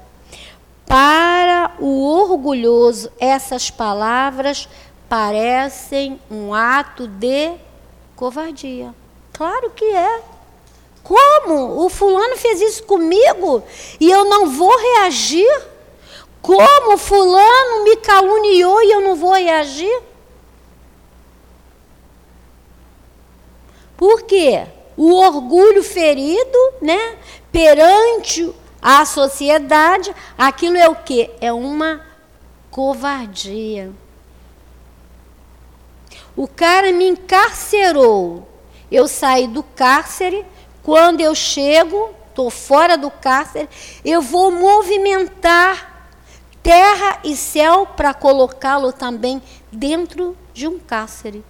Para o orgulhoso, essas palavras parecem um ato de covardia. Claro que é. Como? O fulano fez isso comigo e eu não vou reagir? Como fulano me caluniou e eu não vou reagir? Por quê? O orgulho ferido, né, perante a sociedade, aquilo é o quê? É uma covardia. O cara me encarcerou. Eu saí do cárcere, quando eu chego, estou fora do cárcere, eu vou movimentar terra e céu para colocá-lo também dentro de um cárcere.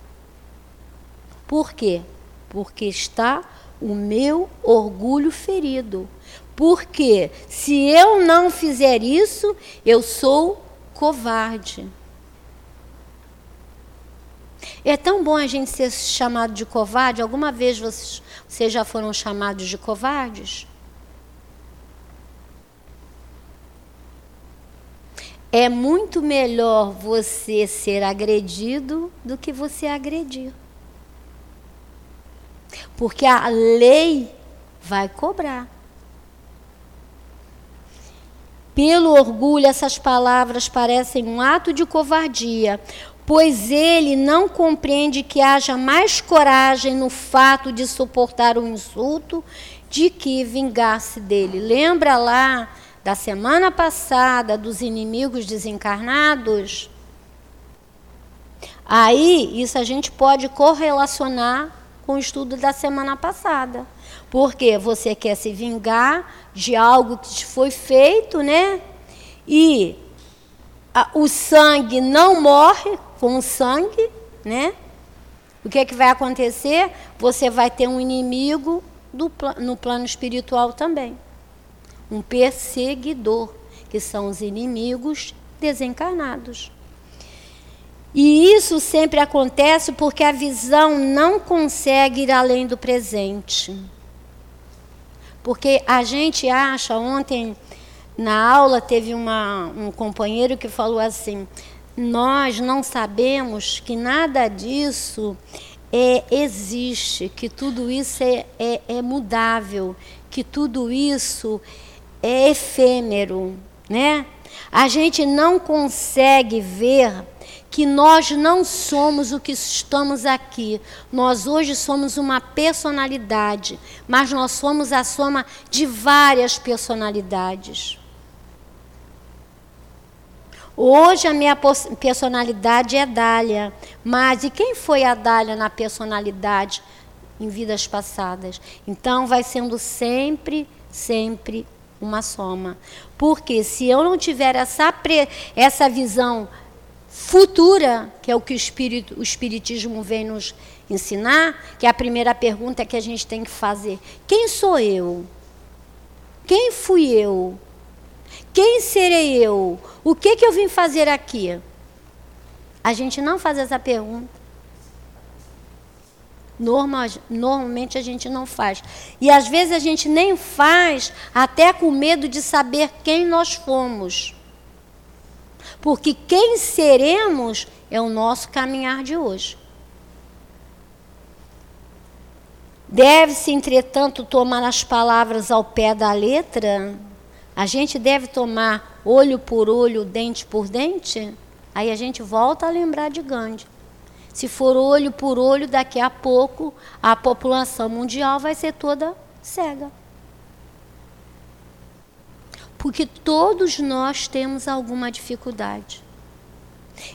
Por quê? Porque está o meu orgulho ferido. Porque se eu não fizer isso, eu sou covarde. É tão bom a gente ser chamado de covarde. Alguma vez vocês, vocês já foram chamados de covardes? É muito melhor você ser agredido do que você agredir. Porque a lei vai cobrar. Pelo orgulho, essas palavras parecem um ato de covardia, pois ele não compreende que haja mais coragem no fato de suportar o insulto de que vingar-se dele. Lembra lá da semana passada dos inimigos desencarnados? Aí, isso a gente pode correlacionar com o estudo da semana passada. Porque você quer se vingar de algo que te foi feito, né? E a, o sangue não morre com o sangue, né? O que, é que vai acontecer? Você vai ter um inimigo do, no plano espiritual também. Um perseguidor, que são os inimigos desencarnados. E isso sempre acontece porque a visão não consegue ir além do presente. Porque a gente acha, ontem na aula teve uma, um companheiro que falou assim: nós não sabemos que nada disso é, existe, que tudo isso é, é, é mudável, que tudo isso é efêmero, né? A gente não consegue ver que nós não somos o que estamos aqui. Nós hoje somos uma personalidade, mas nós somos a soma de várias personalidades. Hoje a minha personalidade é Dália, mas e quem foi a Dália na personalidade em vidas passadas? Então vai sendo sempre, sempre uma soma. Porque se eu não tiver essa, essa visão futura, que é o que o, espírito, o Espiritismo vem nos ensinar, que é a primeira pergunta que a gente tem que fazer: quem sou eu? Quem fui eu? Quem serei eu? O que, que eu vim fazer aqui? A gente não faz essa pergunta. Normal, normalmente a gente não faz. E às vezes a gente nem faz, até com medo de saber quem nós fomos. Porque quem seremos é o nosso caminhar de hoje. Deve-se, entretanto, tomar as palavras ao pé da letra? A gente deve tomar olho por olho, dente por dente? Aí a gente volta a lembrar de Gandhi. Se for olho por olho, daqui a pouco a população mundial vai ser toda cega. Porque todos nós temos alguma dificuldade.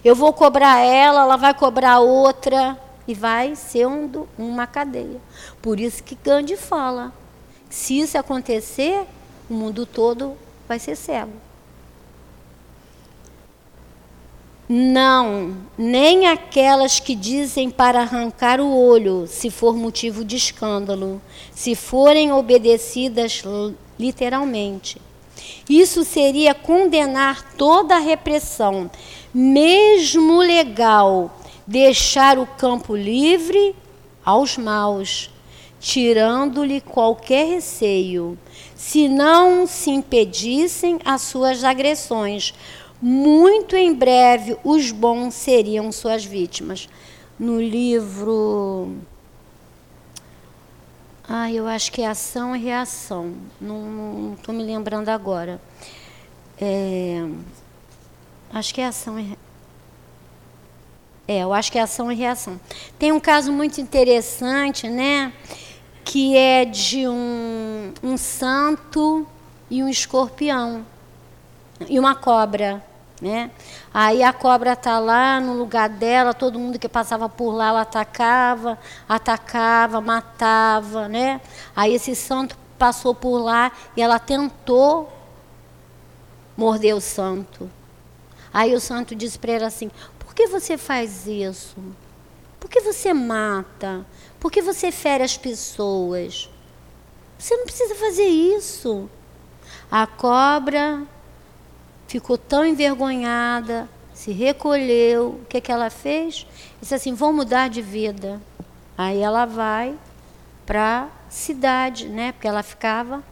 Eu vou cobrar ela, ela vai cobrar outra e vai um, uma cadeia. Por isso que Gandhi fala: se isso acontecer, o mundo todo vai ser cego. Não, nem aquelas que dizem para arrancar o olho, se for motivo de escândalo, se forem obedecidas literalmente. Isso seria condenar toda a repressão, mesmo legal, deixar o campo livre aos maus, tirando-lhe qualquer receio, se não se impedissem as suas agressões. Muito em breve os bons seriam suas vítimas. No livro ah, eu acho que é ação e reação. Não estou me lembrando agora. É, acho que é ação e é, eu acho que é ação e reação. Tem um caso muito interessante, né? Que é de um, um santo e um escorpião e uma cobra. Né? Aí a cobra está lá no lugar dela, todo mundo que passava por lá ela atacava, atacava, matava. Né? Aí esse santo passou por lá e ela tentou morder o santo. Aí o santo disse para ela assim: Por que você faz isso? Por que você mata? Por que você fere as pessoas? Você não precisa fazer isso. A cobra ficou tão envergonhada, se recolheu. O que, que ela fez? Disse assim: vou mudar de vida. Aí ela vai para a cidade, né? Porque ela ficava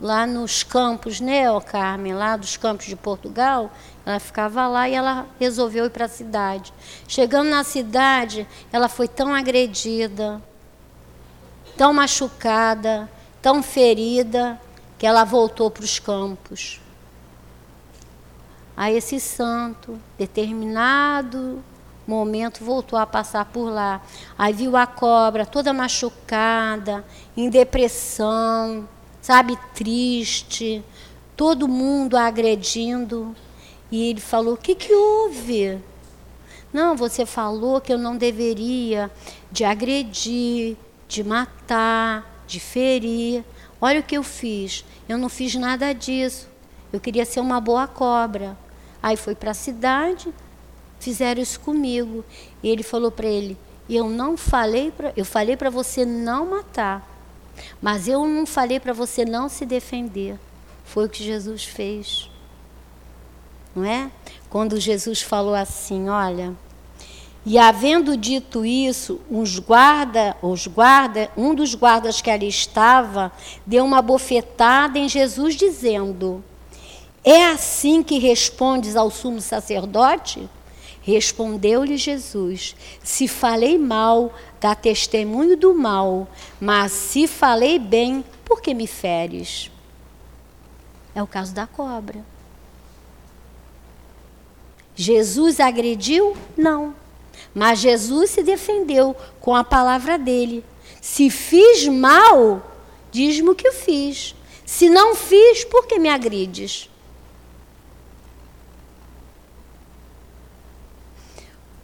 lá nos campos, né, ó Carmen, lá dos campos de Portugal, ela ficava lá e ela resolveu ir para a cidade. Chegando na cidade, ela foi tão agredida, tão machucada, tão ferida, que ela voltou para os campos. Aí esse santo, determinado momento, voltou a passar por lá. Aí viu a cobra toda machucada, em depressão, sabe, triste, todo mundo a agredindo. E ele falou: O que, que houve? Não, você falou que eu não deveria de agredir, de matar, de ferir. Olha o que eu fiz. Eu não fiz nada disso. Eu queria ser uma boa cobra. Aí foi para a cidade, fizeram isso comigo. E ele falou para ele: "Eu não falei para, eu falei para você não matar. Mas eu não falei para você não se defender. Foi o que Jesus fez. Não é? Quando Jesus falou assim, olha, e havendo dito isso, uns guarda, os guarda, um dos guardas que ali estava, deu uma bofetada em Jesus dizendo: É assim que respondes ao sumo sacerdote? Respondeu-lhe Jesus: Se falei mal, dá testemunho do mal, mas se falei bem, por que me feres? É o caso da cobra. Jesus agrediu? Não. Mas Jesus se defendeu com a palavra dele. Se fiz mal, diz-me o que eu fiz. Se não fiz, por que me agredes?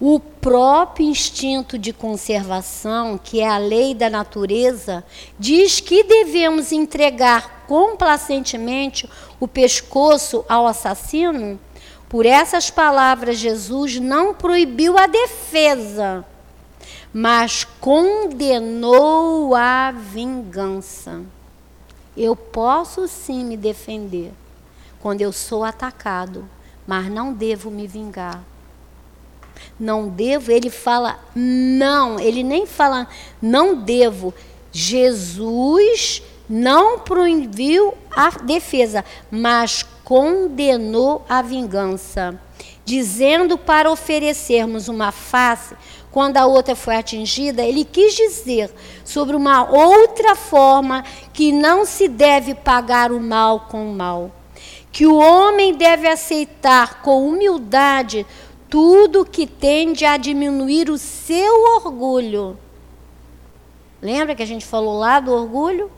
O próprio instinto de conservação, que é a lei da natureza, diz que devemos entregar complacentemente o pescoço ao assassino. Por essas palavras, Jesus não proibiu a defesa, mas condenou a vingança. Eu posso sim me defender quando eu sou atacado, mas não devo me vingar não devo, ele fala não, ele nem fala não devo. Jesus não proibiu a defesa, mas condenou a vingança, dizendo para oferecermos uma face quando a outra foi atingida, ele quis dizer sobre uma outra forma que não se deve pagar o mal com o mal, que o homem deve aceitar com humildade tudo que tende a diminuir o seu orgulho. Lembra que a gente falou lá do orgulho?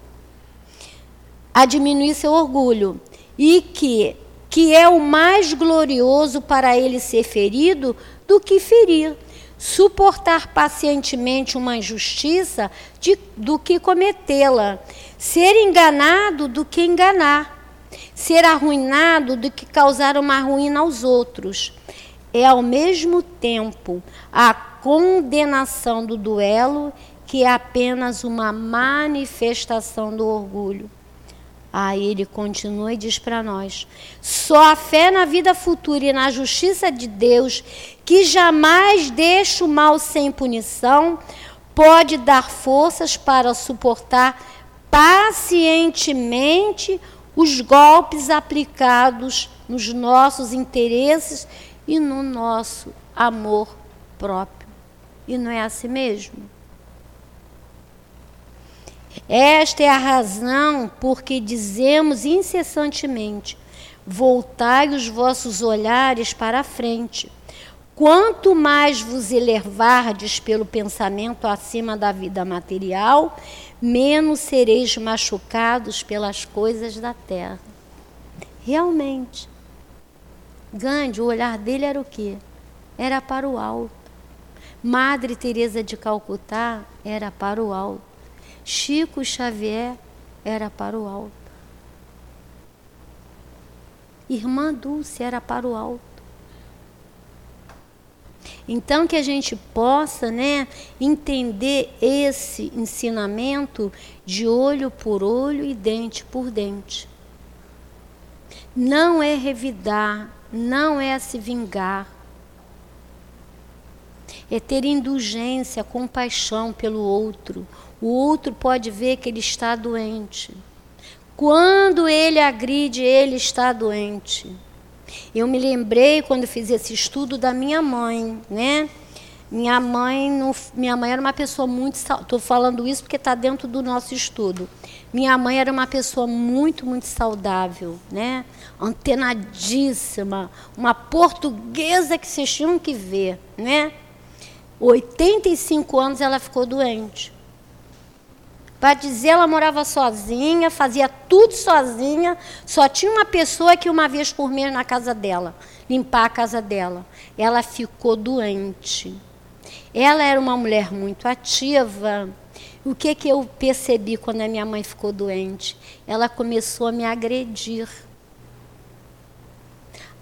A diminuir seu orgulho. E que, que é o mais glorioso para ele ser ferido do que ferir. Suportar pacientemente uma injustiça de, do que cometê-la. Ser enganado do que enganar. Ser arruinado do que causar uma ruína aos outros é ao mesmo tempo a condenação do duelo, que é apenas uma manifestação do orgulho. Aí ele continua e diz para nós: só a fé na vida futura e na justiça de Deus, que jamais deixa o mal sem punição, pode dar forças para suportar pacientemente os golpes aplicados nos nossos interesses e no nosso amor próprio. E não é assim mesmo? Esta é a razão por que dizemos incessantemente: voltai os vossos olhares para a frente. Quanto mais vos elevardes pelo pensamento acima da vida material, menos sereis machucados pelas coisas da terra. Realmente, Gandhi, o olhar dele era o quê? Era para o alto. Madre Teresa de Calcutá era para o alto. Chico Xavier era para o alto. Irmã Dulce era para o alto. Então que a gente possa, né, entender esse ensinamento de olho por olho e dente por dente. não é revidar, não é se vingar. É ter indulgência, compaixão pelo outro. O outro pode ver que ele está doente. Quando ele agride, ele está doente. Eu me lembrei quando fiz esse estudo da minha mãe, né? Minha mãe, não, minha mãe era uma pessoa muito. Estou falando isso porque está dentro do nosso estudo. Minha mãe era uma pessoa muito, muito saudável, né? Antenadíssima, uma portuguesa que vocês tinham que ver, né? 85 anos ela ficou doente. Para dizer, ela morava sozinha, fazia tudo sozinha, só tinha uma pessoa que uma vez por mês na casa dela, limpar a casa dela. Ela ficou doente. Ela era uma mulher muito ativa. O que, que eu percebi quando a minha mãe ficou doente? Ela começou a me agredir.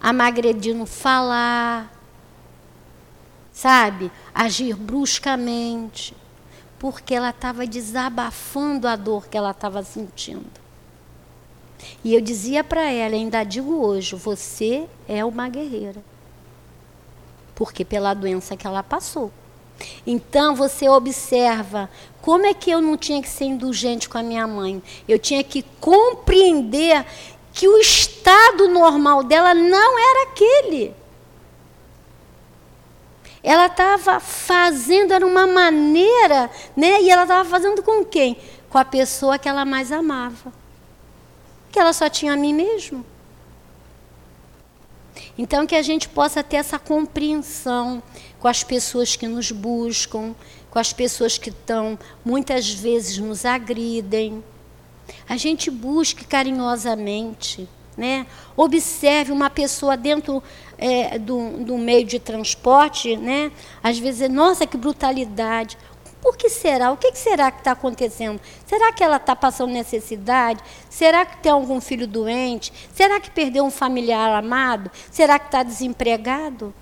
A me agredir no falar, sabe? Agir bruscamente, porque ela estava desabafando a dor que ela estava sentindo. E eu dizia para ela, ainda digo hoje, você é uma guerreira. Porque pela doença que ela passou. Então você observa como é que eu não tinha que ser indulgente com a minha mãe. Eu tinha que compreender que o estado normal dela não era aquele. Ela estava fazendo, era uma maneira, né? E ela estava fazendo com quem? Com a pessoa que ela mais amava. Que ela só tinha a mim mesmo. Então, que a gente possa ter essa compreensão com as pessoas que nos buscam, com as pessoas que estão, muitas vezes, nos agridem. A gente busque carinhosamente. Né? Observe uma pessoa dentro é, do, do meio de transporte, né? às vezes, nossa, que brutalidade. Por que será? O que será que está acontecendo? Será que ela está passando necessidade? Será que tem algum filho doente? Será que perdeu um familiar amado? Será que está desempregado?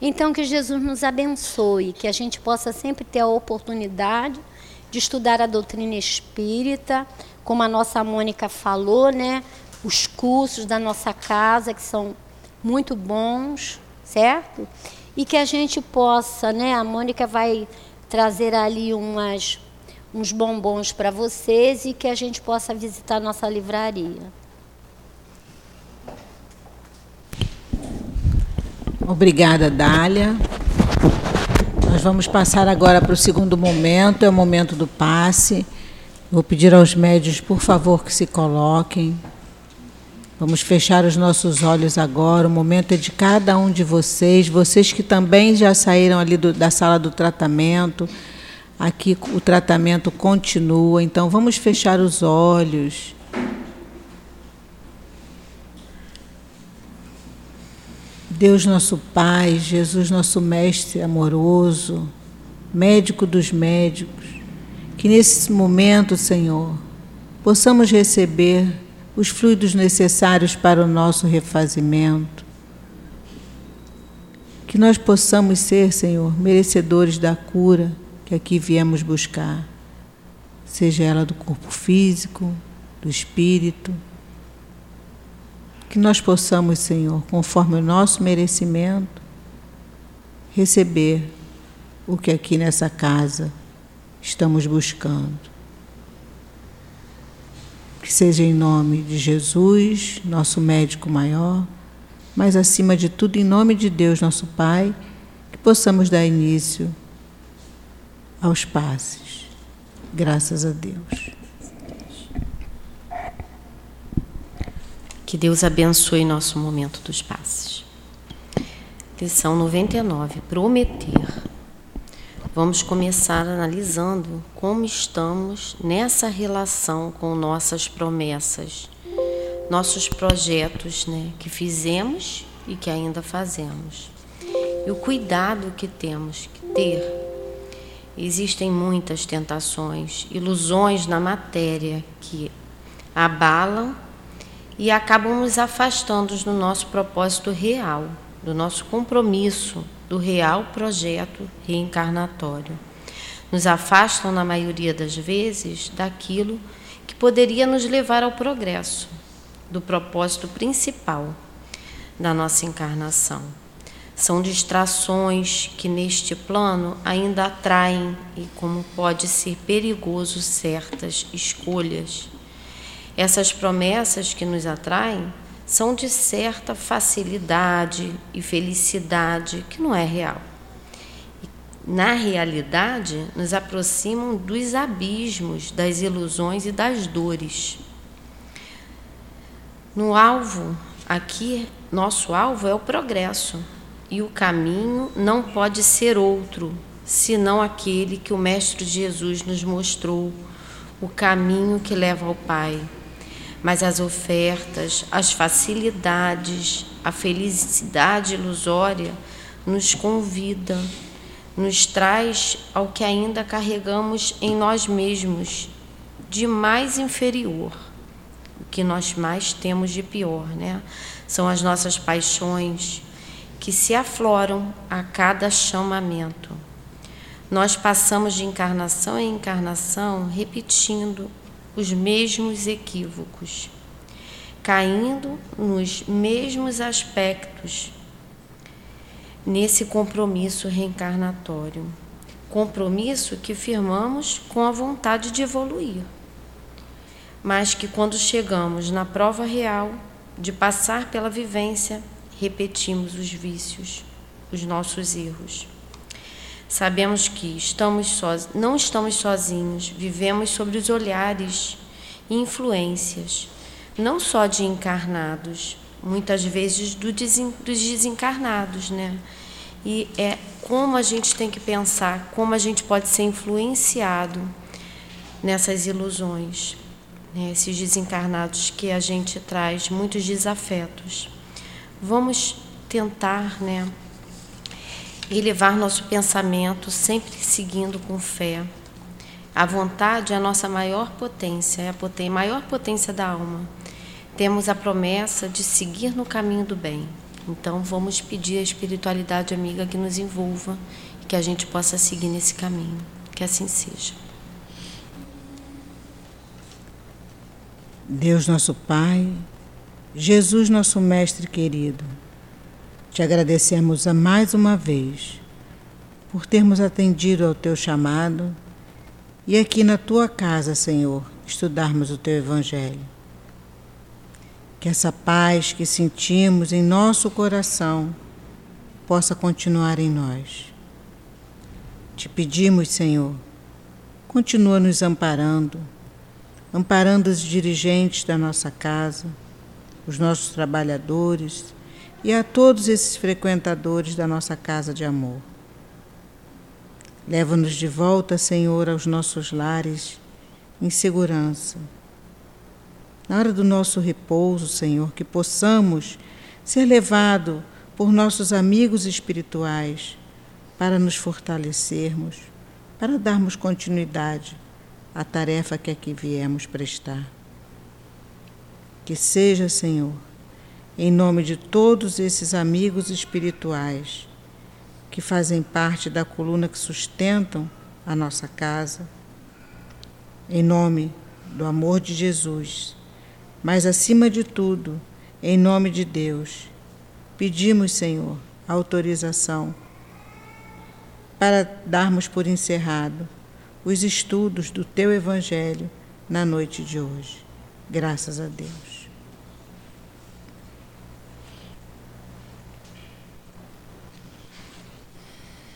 Então, que Jesus nos abençoe, que a gente possa sempre ter a oportunidade de estudar a doutrina espírita, como a nossa Mônica falou, né? Os cursos da nossa casa, que são muito bons, certo? e que a gente possa, né? A Mônica vai trazer ali umas, uns bombons para vocês e que a gente possa visitar a nossa livraria. Obrigada, Dália. Nós vamos passar agora para o segundo momento, é o momento do passe. Vou pedir aos médios, por favor, que se coloquem. Vamos fechar os nossos olhos agora. O momento é de cada um de vocês, vocês que também já saíram ali do, da sala do tratamento. Aqui o tratamento continua, então vamos fechar os olhos. Deus nosso Pai, Jesus nosso Mestre amoroso, médico dos médicos, que nesse momento, Senhor, possamos receber os fluidos necessários para o nosso refazimento. Que nós possamos ser, Senhor, merecedores da cura que aqui viemos buscar, seja ela do corpo físico, do espírito. Que nós possamos, Senhor, conforme o nosso merecimento, receber o que aqui nessa casa estamos buscando. Que seja em nome de Jesus, nosso médico maior, mas acima de tudo, em nome de Deus, nosso Pai, que possamos dar início aos passes. Graças a Deus. Que Deus abençoe nosso momento dos passes. Lição 99. Prometer. Vamos começar analisando como estamos nessa relação com nossas promessas, nossos projetos né, que fizemos e que ainda fazemos. E o cuidado que temos que ter. Existem muitas tentações, ilusões na matéria que abalam e acabam nos afastando do nosso propósito real, do nosso compromisso do real projeto reencarnatório. Nos afastam, na maioria das vezes, daquilo que poderia nos levar ao progresso do propósito principal da nossa encarnação. São distrações que neste plano ainda atraem e como pode ser perigoso certas escolhas. Essas promessas que nos atraem são de certa facilidade e felicidade que não é real. Na realidade, nos aproximam dos abismos, das ilusões e das dores. No alvo, aqui, nosso alvo é o progresso, e o caminho não pode ser outro senão aquele que o Mestre Jesus nos mostrou, o caminho que leva ao Pai mas as ofertas, as facilidades, a felicidade ilusória nos convida, nos traz ao que ainda carregamos em nós mesmos de mais inferior, o que nós mais temos de pior, né? São as nossas paixões que se afloram a cada chamamento. Nós passamos de encarnação em encarnação repetindo os mesmos equívocos, caindo nos mesmos aspectos nesse compromisso reencarnatório. Compromisso que firmamos com a vontade de evoluir, mas que quando chegamos na prova real de passar pela vivência, repetimos os vícios, os nossos erros. Sabemos que estamos soz... não estamos sozinhos, vivemos sobre os olhares e influências, não só de encarnados, muitas vezes do desen... dos desencarnados, né? E é como a gente tem que pensar, como a gente pode ser influenciado nessas ilusões, né? esses desencarnados que a gente traz muitos desafetos. Vamos tentar, né? E levar nosso pensamento sempre seguindo com fé. A vontade é a nossa maior potência, é a potência, maior potência da alma. Temos a promessa de seguir no caminho do bem. Então vamos pedir à espiritualidade amiga que nos envolva e que a gente possa seguir nesse caminho. Que assim seja. Deus nosso Pai, Jesus nosso mestre querido, te agradecemos a mais uma vez por termos atendido ao teu chamado e aqui na tua casa, Senhor, estudarmos o teu Evangelho. Que essa paz que sentimos em nosso coração possa continuar em nós. Te pedimos, Senhor, continua nos amparando, amparando os dirigentes da nossa casa, os nossos trabalhadores e a todos esses frequentadores da nossa casa de amor. Leva-nos de volta, Senhor, aos nossos lares em segurança. Na hora do nosso repouso, Senhor, que possamos ser levados por nossos amigos espirituais para nos fortalecermos, para darmos continuidade à tarefa que aqui viemos prestar. Que seja, Senhor, em nome de todos esses amigos espirituais que fazem parte da coluna que sustentam a nossa casa, em nome do amor de Jesus, mas acima de tudo, em nome de Deus, pedimos, Senhor, autorização para darmos por encerrado os estudos do Teu Evangelho na noite de hoje. Graças a Deus.